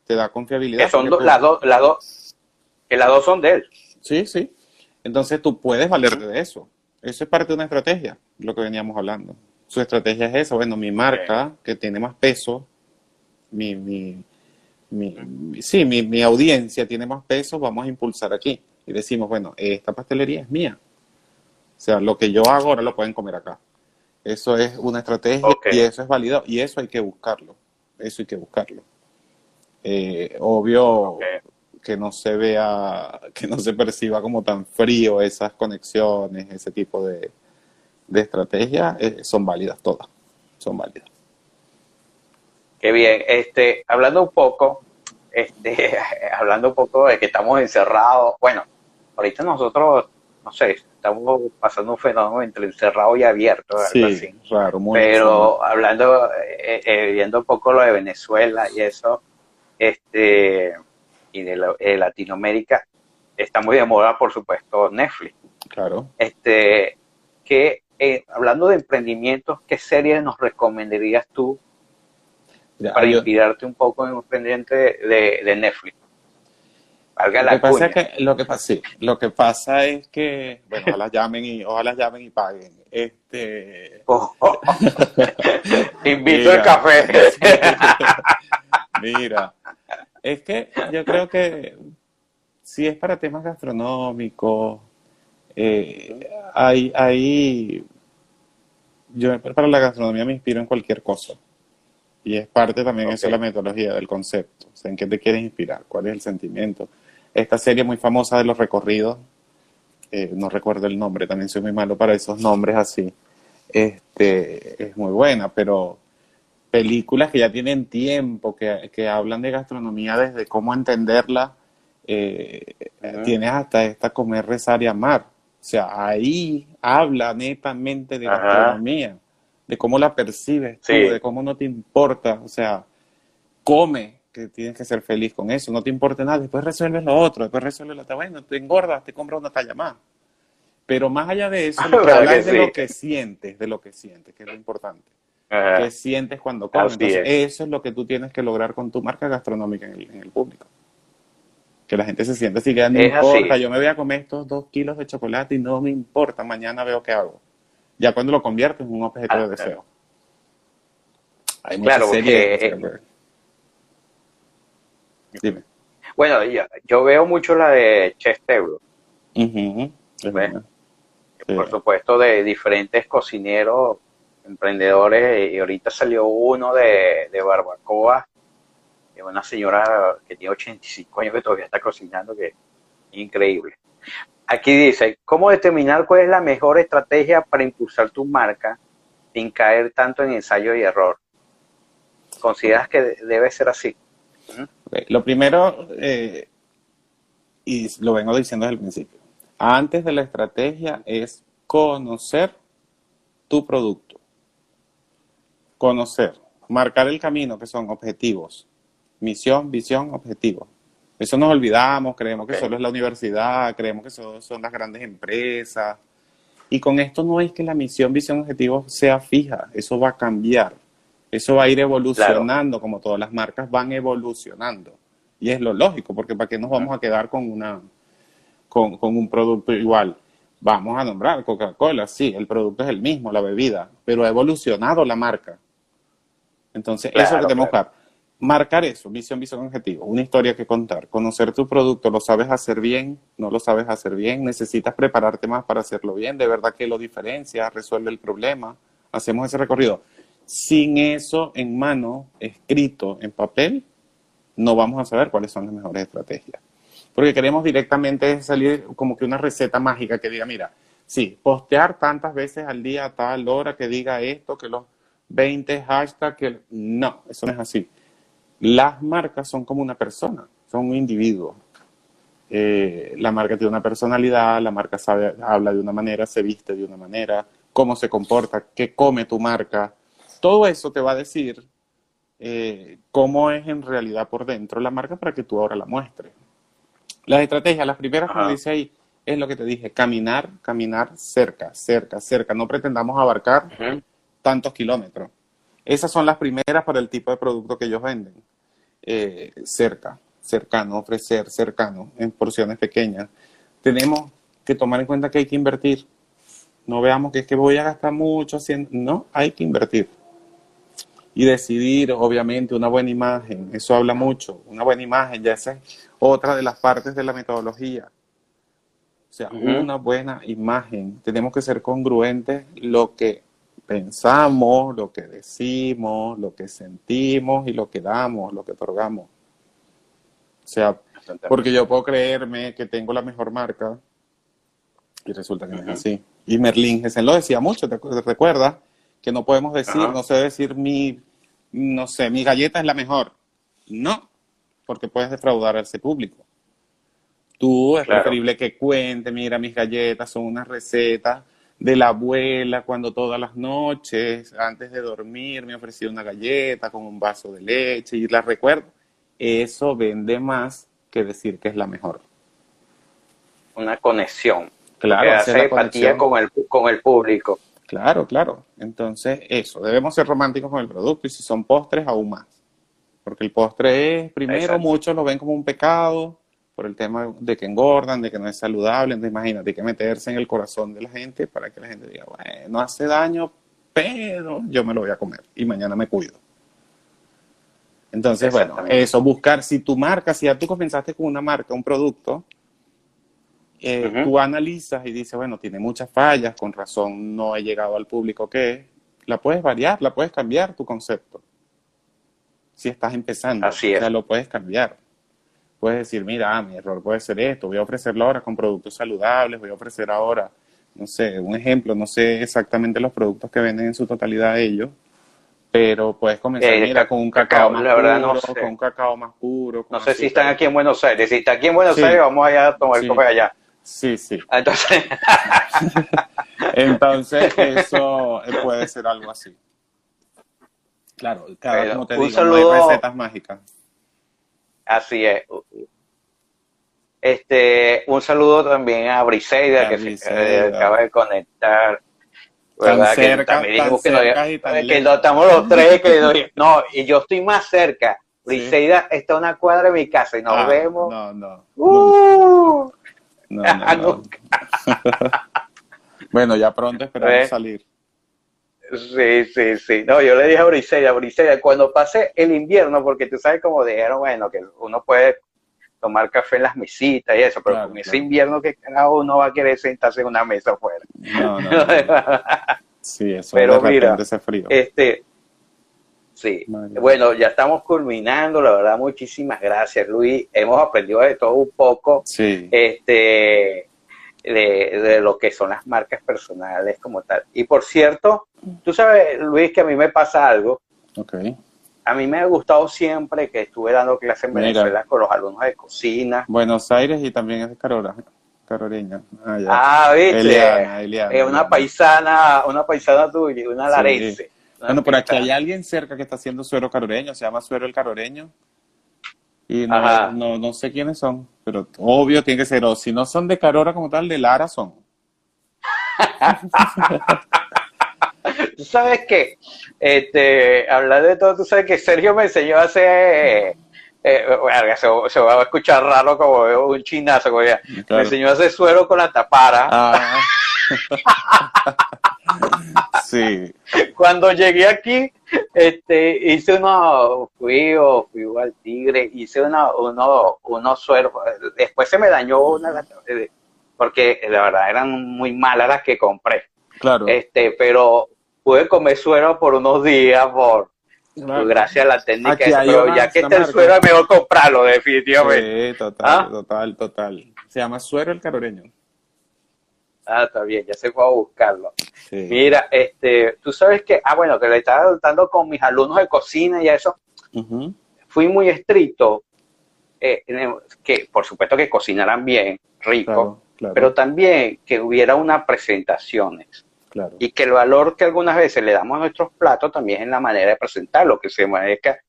te da confiabilidad. Que son las dos, las dos, que las dos son de él. Sí, sí. Entonces tú puedes valerte de eso. Eso es parte de una estrategia, lo que veníamos hablando. Su estrategia es esa. Bueno, mi marca, que tiene más peso, mi, mi, mi, sí, mi, mi audiencia tiene más peso, vamos a impulsar aquí. Y decimos, bueno, esta pastelería es mía. O sea, lo que yo hago ahora lo pueden comer acá. Eso es una estrategia y eso es válido y eso hay que buscarlo. Eso hay que buscarlo. Eh, obvio que no se vea, que no se perciba como tan frío esas conexiones, ese tipo de, de estrategias, eh, son válidas todas. Son válidas. Qué bien. Este, hablando un poco, este, hablando un poco de que estamos encerrados. Bueno, ahorita nosotros, no sé, estamos pasando un fenómeno entre encerrado y abierto, Sí, raro, muy Pero hablando, eh, eh, viendo un poco lo de Venezuela y eso, este, y de, Latinoamérica, está muy de moda, por supuesto, Netflix. Claro. Este, que, eh, hablando de emprendimientos, ¿qué series nos recomendarías tú para inspirarte un poco en un emprendimiento de Netflix? lo que pasa es que lo que pasa, sí, lo que pasa es que, bueno, ojalá llamen y ojalá llamen y paguen. Este oh, invito el café. mira, es que yo creo que si es para temas gastronómicos, eh, hay, hay, yo para la gastronomía me inspiro en cualquier cosa. Y es parte también eso de la metodología del concepto. O sea, ¿en qué te quieres inspirar? ¿Cuál es el sentimiento? esta serie muy famosa de los recorridos, eh, no recuerdo el nombre, también soy muy malo para esos nombres así, este, es muy buena, pero películas que ya tienen tiempo, que, hablan de gastronomía desde cómo entenderla, eh, tienes hasta esta comer, rezar y amar. O sea, ahí habla netamente de gastronomía, de cómo la percibes tú, de cómo no te importa. O sea, come, que tienes que ser feliz con eso, no te importa nada, después resuelves lo otro, después resuelves lo otro, bueno, te engordas, te compras una talla más. Pero más allá de eso, lo que es de lo que sientes, de lo que sientes, que es lo importante. ¿Qué sientes cuando comes? Entonces, eso es lo que tú tienes que lograr con tu marca gastronómica en el, público. Que la gente se siente así, que no importa, yo me voy a comer estos dos kilos de chocolate y no me importa, mañana veo qué hago. Ya cuando lo conviertes en un objeto de deseo. Hay claro, series. Bueno, yo, veo mucho la de Chef Por supuesto, de diferentes cocineros, emprendedores, y ahorita salió uno de, de barbacoa, de una señora que tiene 85 años que todavía está cocinando, que es increíble. Aquí dice, ¿cómo determinar cuál es la mejor estrategia para impulsar tu marca sin caer tanto en ensayo y error? ¿Consideras que debe ser así? Lo primero, eh, y lo vengo diciendo desde el principio, antes de la estrategia es conocer tu producto. Conocer, marcar el camino, que son objetivos. Misión, visión, objetivo. Eso nos olvidamos, creemos que solo es la universidad, creemos que solo son las grandes empresas. Y con esto no es que la misión, visión, objetivo sea fija, eso va a cambiar. Eso va a ir evolucionando, como todas las marcas van evolucionando. Y es lo lógico, porque ¿para qué nos vamos a quedar con, una, con, un producto igual? Vamos a nombrar Coca-Cola, sí, el producto es el mismo, la bebida, pero ha evolucionado la marca. Entonces, eso es lo que tenemos que Marcar eso, visión, visión, objetivo, una historia que contar, conocer tu producto, lo sabes hacer bien, no lo sabes hacer bien, necesitas prepararte más para hacerlo bien, de verdad que lo diferencia, resuelve el problema, hacemos ese recorrido. Sin eso en mano, escrito en papel, no vamos a saber cuáles son las mejores estrategias. Porque queremos directamente salir como que una receta mágica que diga, mira, sí, postear tantas veces al día a tal hora que diga esto, que los 20 hashtags, que... No, eso no es así. Las marcas son como una persona, son un individuo. Eh, la marca tiene una personalidad, la marca sabe, habla de una manera, se viste de una manera, cómo se comporta, qué come tu marca, todo eso te va a decir eh, cómo es en realidad por dentro la marca para que tú ahora la muestres. Las estrategias, las primeras, como dice ahí, es lo que te dije, caminar, caminar cerca, cerca, cerca. No pretendamos abarcar tantos kilómetros. Esas son las primeras para el tipo de producto que ellos venden. eh, cerca, cercano, ofrecer cercano, en porciones pequeñas. Tenemos que tomar en cuenta que hay que invertir. No veamos que es que voy a gastar mucho haciendo. No, hay que invertir. Y decidir, obviamente, una buena imagen. Eso habla mucho. Una buena imagen, ya esa es otra de las partes de la metodología. O sea, una buena imagen. Tenemos que ser congruentes lo que pensamos, lo que decimos, lo que sentimos y lo que damos, lo que otorgamos. O sea, porque yo puedo creerme que tengo la mejor marca y resulta que no es así. Y Merlín Gessen lo decía mucho, ¿te recuerdas? Que no podemos decir, no sé decir mi, no sé, mi galleta es la mejor. No, porque puedes defraudar a ese público. Tú es preferible que cuente, mira, mis galletas son unas recetas de la abuela cuando todas las noches, antes de dormir, me ofrecía una galleta con un vaso de leche y la recuerdo. Eso vende más que decir que es la mejor. Una conexión. Claro, hace empatía con el, con el público. Claro, claro. Entonces, eso, debemos ser románticos con el producto y si son postres, aún más. Porque el postre es, primero, muchos lo ven como un pecado por el tema de que engordan, de que no es saludable. Entonces, imagínate, hay que meterse en el corazón de la gente para que la gente diga, bueno, no hace daño, pero yo me lo voy a comer y mañana me cuido. Entonces, bueno, eso, buscar, si tu marca, si ya tú comenzaste con una marca, un producto, eh, tú analizas y dices, bueno, tiene muchas fallas, con razón no he llegado al público que la puedes variar, la puedes cambiar tu concepto. Si estás empezando, Así es. lo puedes cambiar. Puedes decir, mira, ah, mi error puede ser esto, voy a ofrecerlo ahora con productos saludables, voy a ofrecer ahora, no sé, un ejemplo, no sé exactamente los productos que venden en su totalidad ellos, pero puedes comenzar eh, con un cacao, más puro, con un cacao más puro. No sé si están aquí en Buenos Aires. Si está aquí en Buenos Aires, vamos allá a tomar el café allá. Sí, sí. Ah, entonces, Entonces eso eh, puede ser algo así. Claro, cada como te digo, no hay recetas mágicas. Así es. Este, un saludo también a Briseida, que se acaba de conectar. Tan cerca, que, tan cerca y tan que no estamos los tres, que no, y yo estoy más cerca. Briseida está a una cuadra de mi casa y nos ah, vemos. No, no. Uh, bueno, ya pronto esperamos salir. Sí, sí, sí. No, yo le dije a Briseida, Briseida, cuando pase el invierno, porque tú sabes como dijeron, bueno, que uno puede tomar café en las mesitas y eso, pero con ese invierno que cada uno va a querer sentarse en una mesa afuera. No, no. sí, eso pero de mira, ese frío. Este, Sí, bueno, ya estamos culminando, la verdad, muchísimas gracias, Luis. Hemos aprendido de todo un poco, sí. este, de, lo que son las marcas personales como tal. Y por cierto, tú sabes, Luis, que a mí me pasa algo. Ok. A mí me ha gustado siempre que estuve dando clases en Venezuela con los alumnos de cocina. Buenos Aires y también es de Carora, caroreña. Ah, ah viste. Eliana, Eliana, es una paisana, una paisana tuya, una larense. Bueno, por aquí hay alguien cerca que está haciendo suero caroreño, se llama suero el caroreño. Y no, no, sé quiénes son, pero obvio tiene que ser, o si no son de Carora como tal, de Lara son. tú sabes que, este, hablar de todo, tú sabes que Sergio me enseñó a hacer, eh, se, va a escuchar raro como un chinazo, me enseñó a hacer suero con la tapara. Ah. Sí. Cuando llegué aquí, este, hice uno, fui o fui al tigre, hice uno, uno, unos sueros. Después se me dañó una, porque la verdad eran muy malas las que compré. Claro. Este, pero pude comer suero por unos días por, gracias a la técnica. pero ya que está el suero es mejor comprarlo, definitivamente. Sí, total, ¿Ah? total, total. Se llama suero el caroreño. Ah, está bien, ya se fue a buscarlo. Mira, este, tú sabes que, ah, bueno, que le estaba dando con mis alumnos de cocina y eso. Fui muy estricto, eh, que por supuesto que cocinaran bien, rico, pero también que hubiera unas presentaciones. Y que el valor que algunas veces le damos a nuestros platos también es en la manera de presentarlo, que se merezca,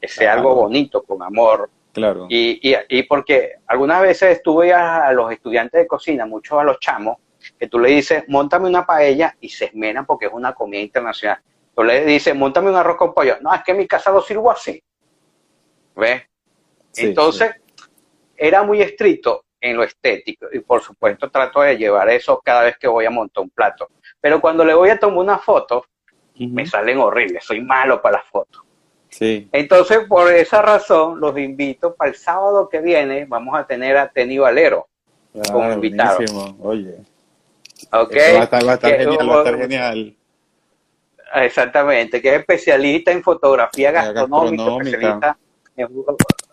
que sea algo bonito, con amor. Claro. Y, y, y porque algunas veces estuve a los estudiantes de cocina, muchos a los chamos, que tú le dices, montame una paella y se esmeran porque es una comida internacional. Tú le dices, montame un arroz con pollo. No, es que en mi casa lo sirvo así. ¿Ves? Entonces, era muy estricto en lo estético y por supuesto trato de llevar eso cada vez que voy a montar un plato. Pero cuando le voy a tomar una foto, me salen horribles, soy malo para las fotos. Sí. Entonces, por esa razón, los invito para el sábado que viene, vamos a tener a Teni Valero como invitado. Oye. Ok. Va a estar, va a estar genial, va a estar genial. Exactamente, que es especialista en fotografía gastronómica, especialista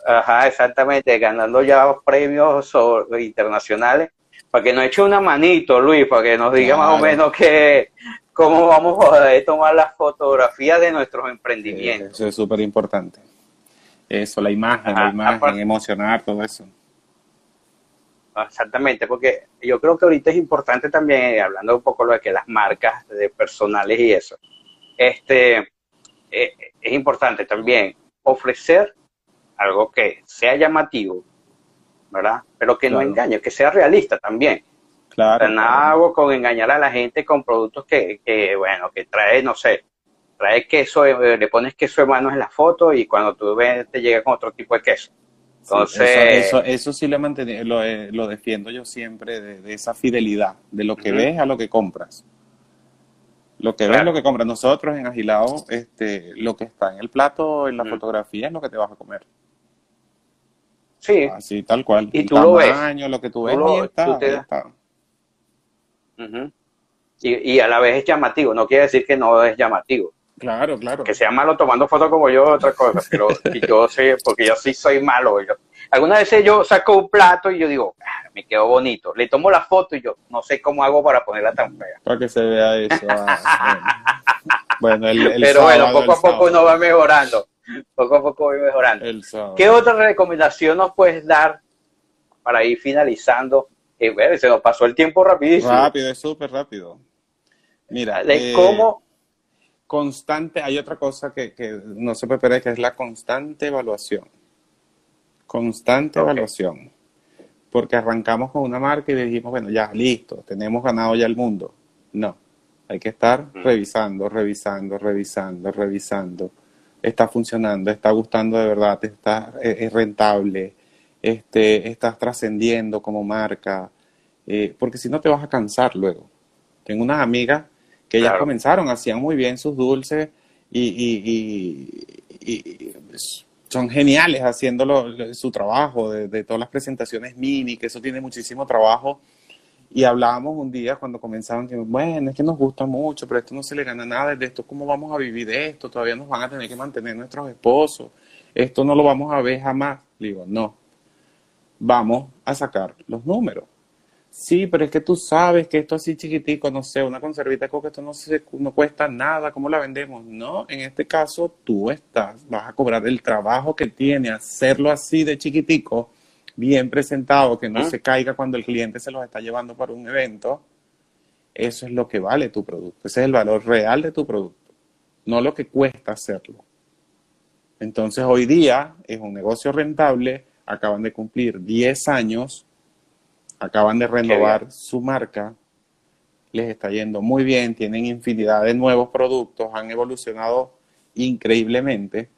ajá, exactamente, ganando ya premios internacionales, para que nos eche una manito, Luis, para que nos diga más o menos que cómo vamos a tomar las fotografías de nuestros emprendimientos. Eso es súper importante. Eso, la imagen, la imagen, emocionar, todo eso. Exactamente, porque yo creo que ahorita es importante también, hablando un poco lo de que las marcas de personales y eso, este, eh, es importante también ofrecer algo que sea llamativo, ¿verdad? Pero que no engañe, que sea realista también. Claro. nada hago con engañar a la gente con productos que, bueno, que trae, no sé, trae queso, eh, le pones queso de manos en la foto y cuando tú ves te llega con otro tipo de queso. Entonces, eso, eso, sí lo, lo, eh, lo, defiendo yo siempre, de, esa fidelidad, de lo que ves a lo que compras. Lo que ves, lo que compras. Nosotros en Agilado, este, lo que está en el plato, en la fotografía, es lo que te vas a comer. Sí. Así, tal cual. Y tú lo ves. lo que tú ves, está, y, a la vez es llamativo, no quiere decir que no es llamativo. Claro, claro. Que sea malo tomando fotos como yo, otra cosa, pero yo sé, porque yo sí soy malo. Yo, algunas veces yo saco un plato y yo digo, ah, me quedó bonito. Le tomo la foto y yo no sé cómo hago para ponerla tan fea. Para que se vea eso. Ah, bueno. el, pero bueno, poco a poco uno va mejorando. Poco a poco va mejorando. ¿Qué otra recomendación nos puedes dar para ir finalizando? Eh, se nos pasó el tiempo rapidísimo. Rápido, es súper rápido. Mira, de eh, cómo constante, hay otra cosa que, que no se puede perder, que es la constante evaluación. Constante evaluación. Porque arrancamos con una marca y dijimos, bueno, ya, listo, tenemos ganado ya el mundo. No, hay que estar revisando, revisando, revisando, revisando. Está funcionando, está gustando de verdad, está, es, rentable, este, estás trascendiendo como marca, eh, porque si no te vas a cansar luego. Tengo unas amigas que ya comenzaron, hacían muy bien sus dulces y, son geniales haciendo su trabajo de, todas las presentaciones mini, que eso tiene muchísimo trabajo. Y hablábamos un día cuando comenzaban que, bueno, es que nos gusta mucho, pero esto no se le gana nada de esto, ¿cómo vamos a vivir de esto? Todavía nos van a tener que mantener nuestros esposos, esto no lo vamos a ver jamás. Digo, no, vamos a sacar los números Sí, pero es que tú sabes que esto así chiquitico, no sé, una conservita de que esto no, se, no cuesta nada, ¿cómo la vendemos? No, en este caso tú estás, vas a cobrar el trabajo que tiene hacerlo así de chiquitico, bien presentado, que no se caiga cuando el cliente se los está llevando para un evento. Eso es lo que vale tu producto, ese es el valor real de tu producto, no lo que cuesta hacerlo. Entonces hoy día es un negocio rentable, acaban de cumplir 10 años acaban de renovar su marca, les está yendo muy bien, tienen infinidad de nuevos productos, han evolucionado increíblemente.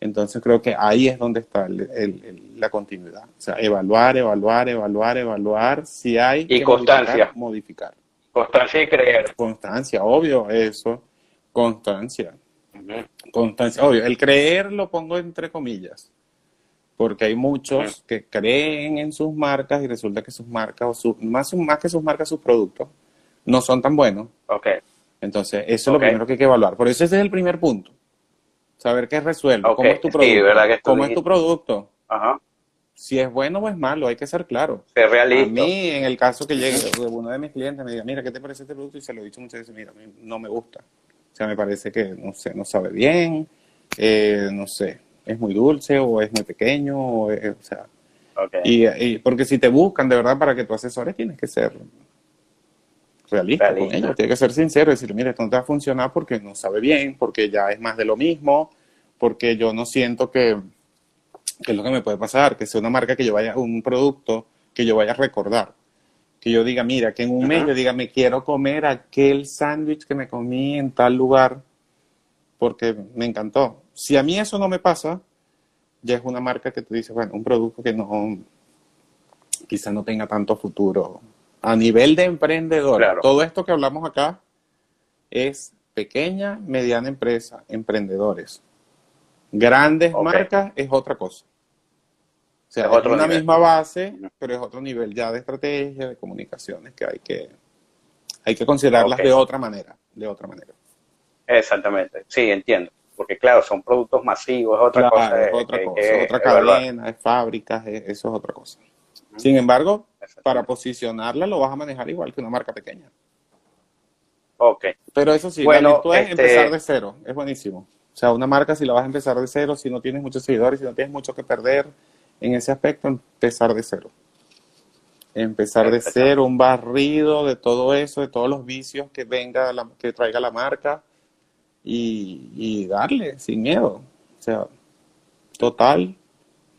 Entonces creo que ahí es donde está la continuidad. O sea, evaluar, evaluar, evaluar, evaluar, si hay y constancia. Modificar, Constancia y creer. Constancia, obvio, eso. Constancia. Constancia, obvio. El creer lo pongo entre comillas porque hay muchos que creen en sus marcas y resulta que sus marcas, o su, más, más que sus marcas, sus productos, no son tan buenos. Ok. Entonces, eso es lo primero que hay que evaluar. Por eso ese es el primer punto. Saber qué resuelve. ¿Cómo es tu producto? ¿Cómo es tu producto? Ajá. Si es bueno o es malo, hay que ser claro. Ser realista. A mí, en el caso que llegue uno de mis clientes me diga, mira, ¿qué te parece este producto? Y se lo he dicho muchas veces, mira, a mí no me gusta. O sea, me parece que, no sé, no sabe bien, eh, no sé, es muy dulce o es muy pequeño, o, sea. Y, porque si te buscan de verdad para que tú asesores, tienes que ser realista, con ellos, tienes que ser sincero y decir, mire, esto no te va a funcionar porque no sabe bien, porque ya es más de lo mismo, porque yo no siento que, que es lo que me puede pasar, que sea una marca que yo vaya, un producto que yo vaya a recordar. Que yo diga, mira, que en un mes yo diga, me quiero comer aquel sándwich que me comí en tal lugar porque me encantó. Si a mí eso no me pasa, ya es una marca que tú dices, bueno, un producto que no, quizá no tenga tanto futuro. A nivel de emprendedor, todo esto que hablamos acá es pequeña, mediana empresa, emprendedores. Grandes marcas es otra cosa. O sea, es, una misma base, pero es otro nivel ya de estrategia, de comunicaciones que hay que, hay que considerarlas de otra manera, de otra manera. Exactamente, sí, entiendo. Porque claro, son productos masivos, es otra cosa. Es otra cosa, otra cadena, es fábricas, eso es otra cosa. Sin embargo, para posicionarla lo vas a manejar igual que una marca pequeña. Ok. Pero eso sí, bueno, tú es empezar de cero, es buenísimo. O sea, una marca si la vas a empezar de cero, si no tienes muchos seguidores, si no tienes mucho que perder en ese aspecto, empezar de cero. Empezar de cero, un barrido de todo eso, de todos los vicios que venga, que traiga la marca y, y darle sin miedo. O sea, total,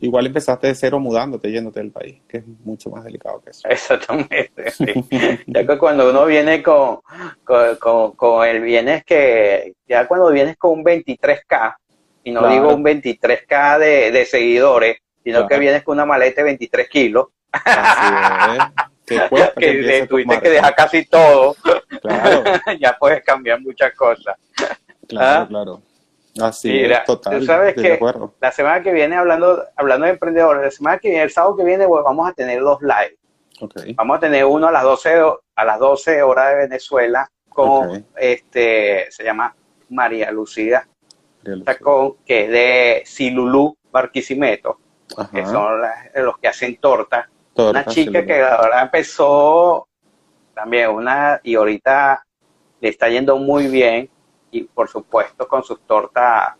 igual empezaste de cero mudándote, yéndote del país, que es mucho más delicado que eso. Exactamente. ya que cuando uno viene con, con, con, el bienes que, ya cuando vienes con un 23K, y no digo un 23K de, de seguidores, sino que vienes con una maleta de 23 kilos. Así es. que, tuviste que dejar casi todo. Claro. ya puedes cambiar muchas cosas. Claro, ¿Ah? claro. Así es, total. Tú sabes que la semana que viene, hablando, hablando de emprendedores, la semana que viene, el sábado que viene, pues, vamos a tener dos live. Vamos a tener uno a las 12, a las 12 horas de Venezuela con, este, se llama María Lucía, con, que es de Silulú Barquisimeto, que son los que hacen torta. una chica que ahora empezó también una, y ahorita le está yendo muy bien y por supuesto con sus tortas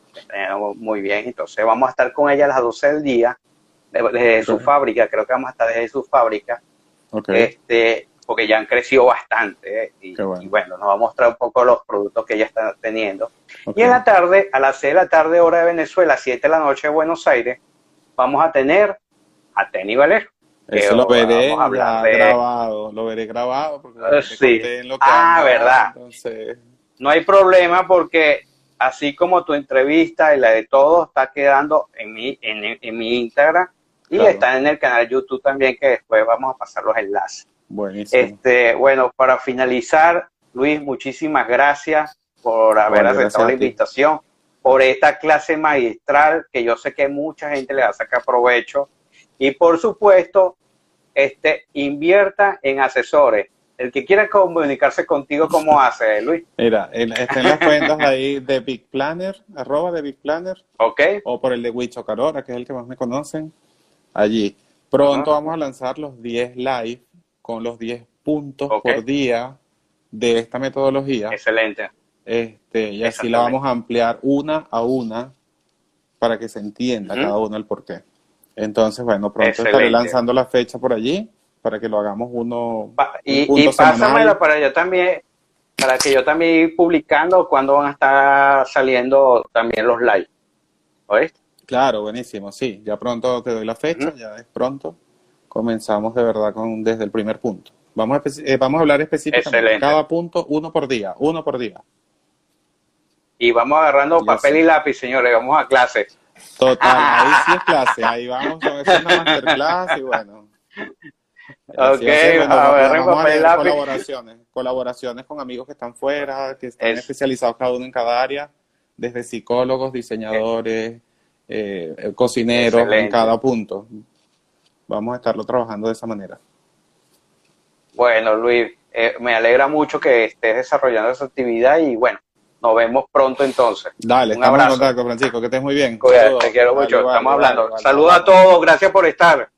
muy bien. Entonces vamos a estar con ella a las 12 del día, desde su fábrica, creo que vamos a estar desde su fábrica, este, porque ya han crecido bastante ¿eh? y, bueno. nos va a mostrar un poco los productos que ella está teniendo. Y en la tarde, a las 6 de la tarde, hora de Venezuela, 7 de la noche de Buenos Aires, vamos a tener a Tenny Valero. Eso lo veré grabado, lo veré grabado porque sí. ah, verdad. Entonces no hay problema porque así como tu entrevista y la de todos está quedando en mi, en, mi Instagram y está en el canal YouTube también que después vamos a pasar los enlaces. Buenísimo. Este, bueno, para finalizar, Luis, muchísimas gracias por haber aceptado la invitación, por esta clase magistral que yo sé que mucha gente le va a sacar provecho y por supuesto, este, invierta en asesores el que quiera comunicarse contigo, ¿cómo hace, Luis? Mira, está en las cuentas ahí de Big Planner, arroba de Big Planner. Ok. O por el de Wicho Carora, que es el que más me conocen. Allí. Pronto vamos a lanzar los 10 live con los 10 puntos por día de esta metodología. Excelente. Este, y así la vamos a ampliar una a una para que se entienda cada uno el porqué. Entonces, bueno, pronto estaré lanzando la fecha por allí para que lo hagamos uno. y, y pásamela para yo también, para que yo también ir publicando cuando van a estar saliendo también los live. ¿Oíste? Claro, buenísimo, sí. Ya pronto te doy la fecha, ya es pronto. Comenzamos de verdad con desde el primer punto. Vamos a, eh, vamos a hablar específicamente de cada punto, uno por día, uno por día. Y vamos agarrando papel y lápiz, señores, vamos a clase. Total, ahí sí es clase, ahí vamos con una masterclass y bueno. Ok, a ver, colaboraciones, colaboraciones con amigos que están fuera, que están especializados cada uno en cada área, desde psicólogos, diseñadores, eh, cocineros, en cada punto. Vamos a estarlo trabajando de esa manera. Bueno, Luis, eh, me alegra mucho que estés desarrollando esa actividad y bueno, nos vemos pronto entonces. Dale, Un estamos abrazo. en contacto, Francisco, que estés muy bien. te quiero mucho, estamos hablando. Saludos a todos, gracias por estar.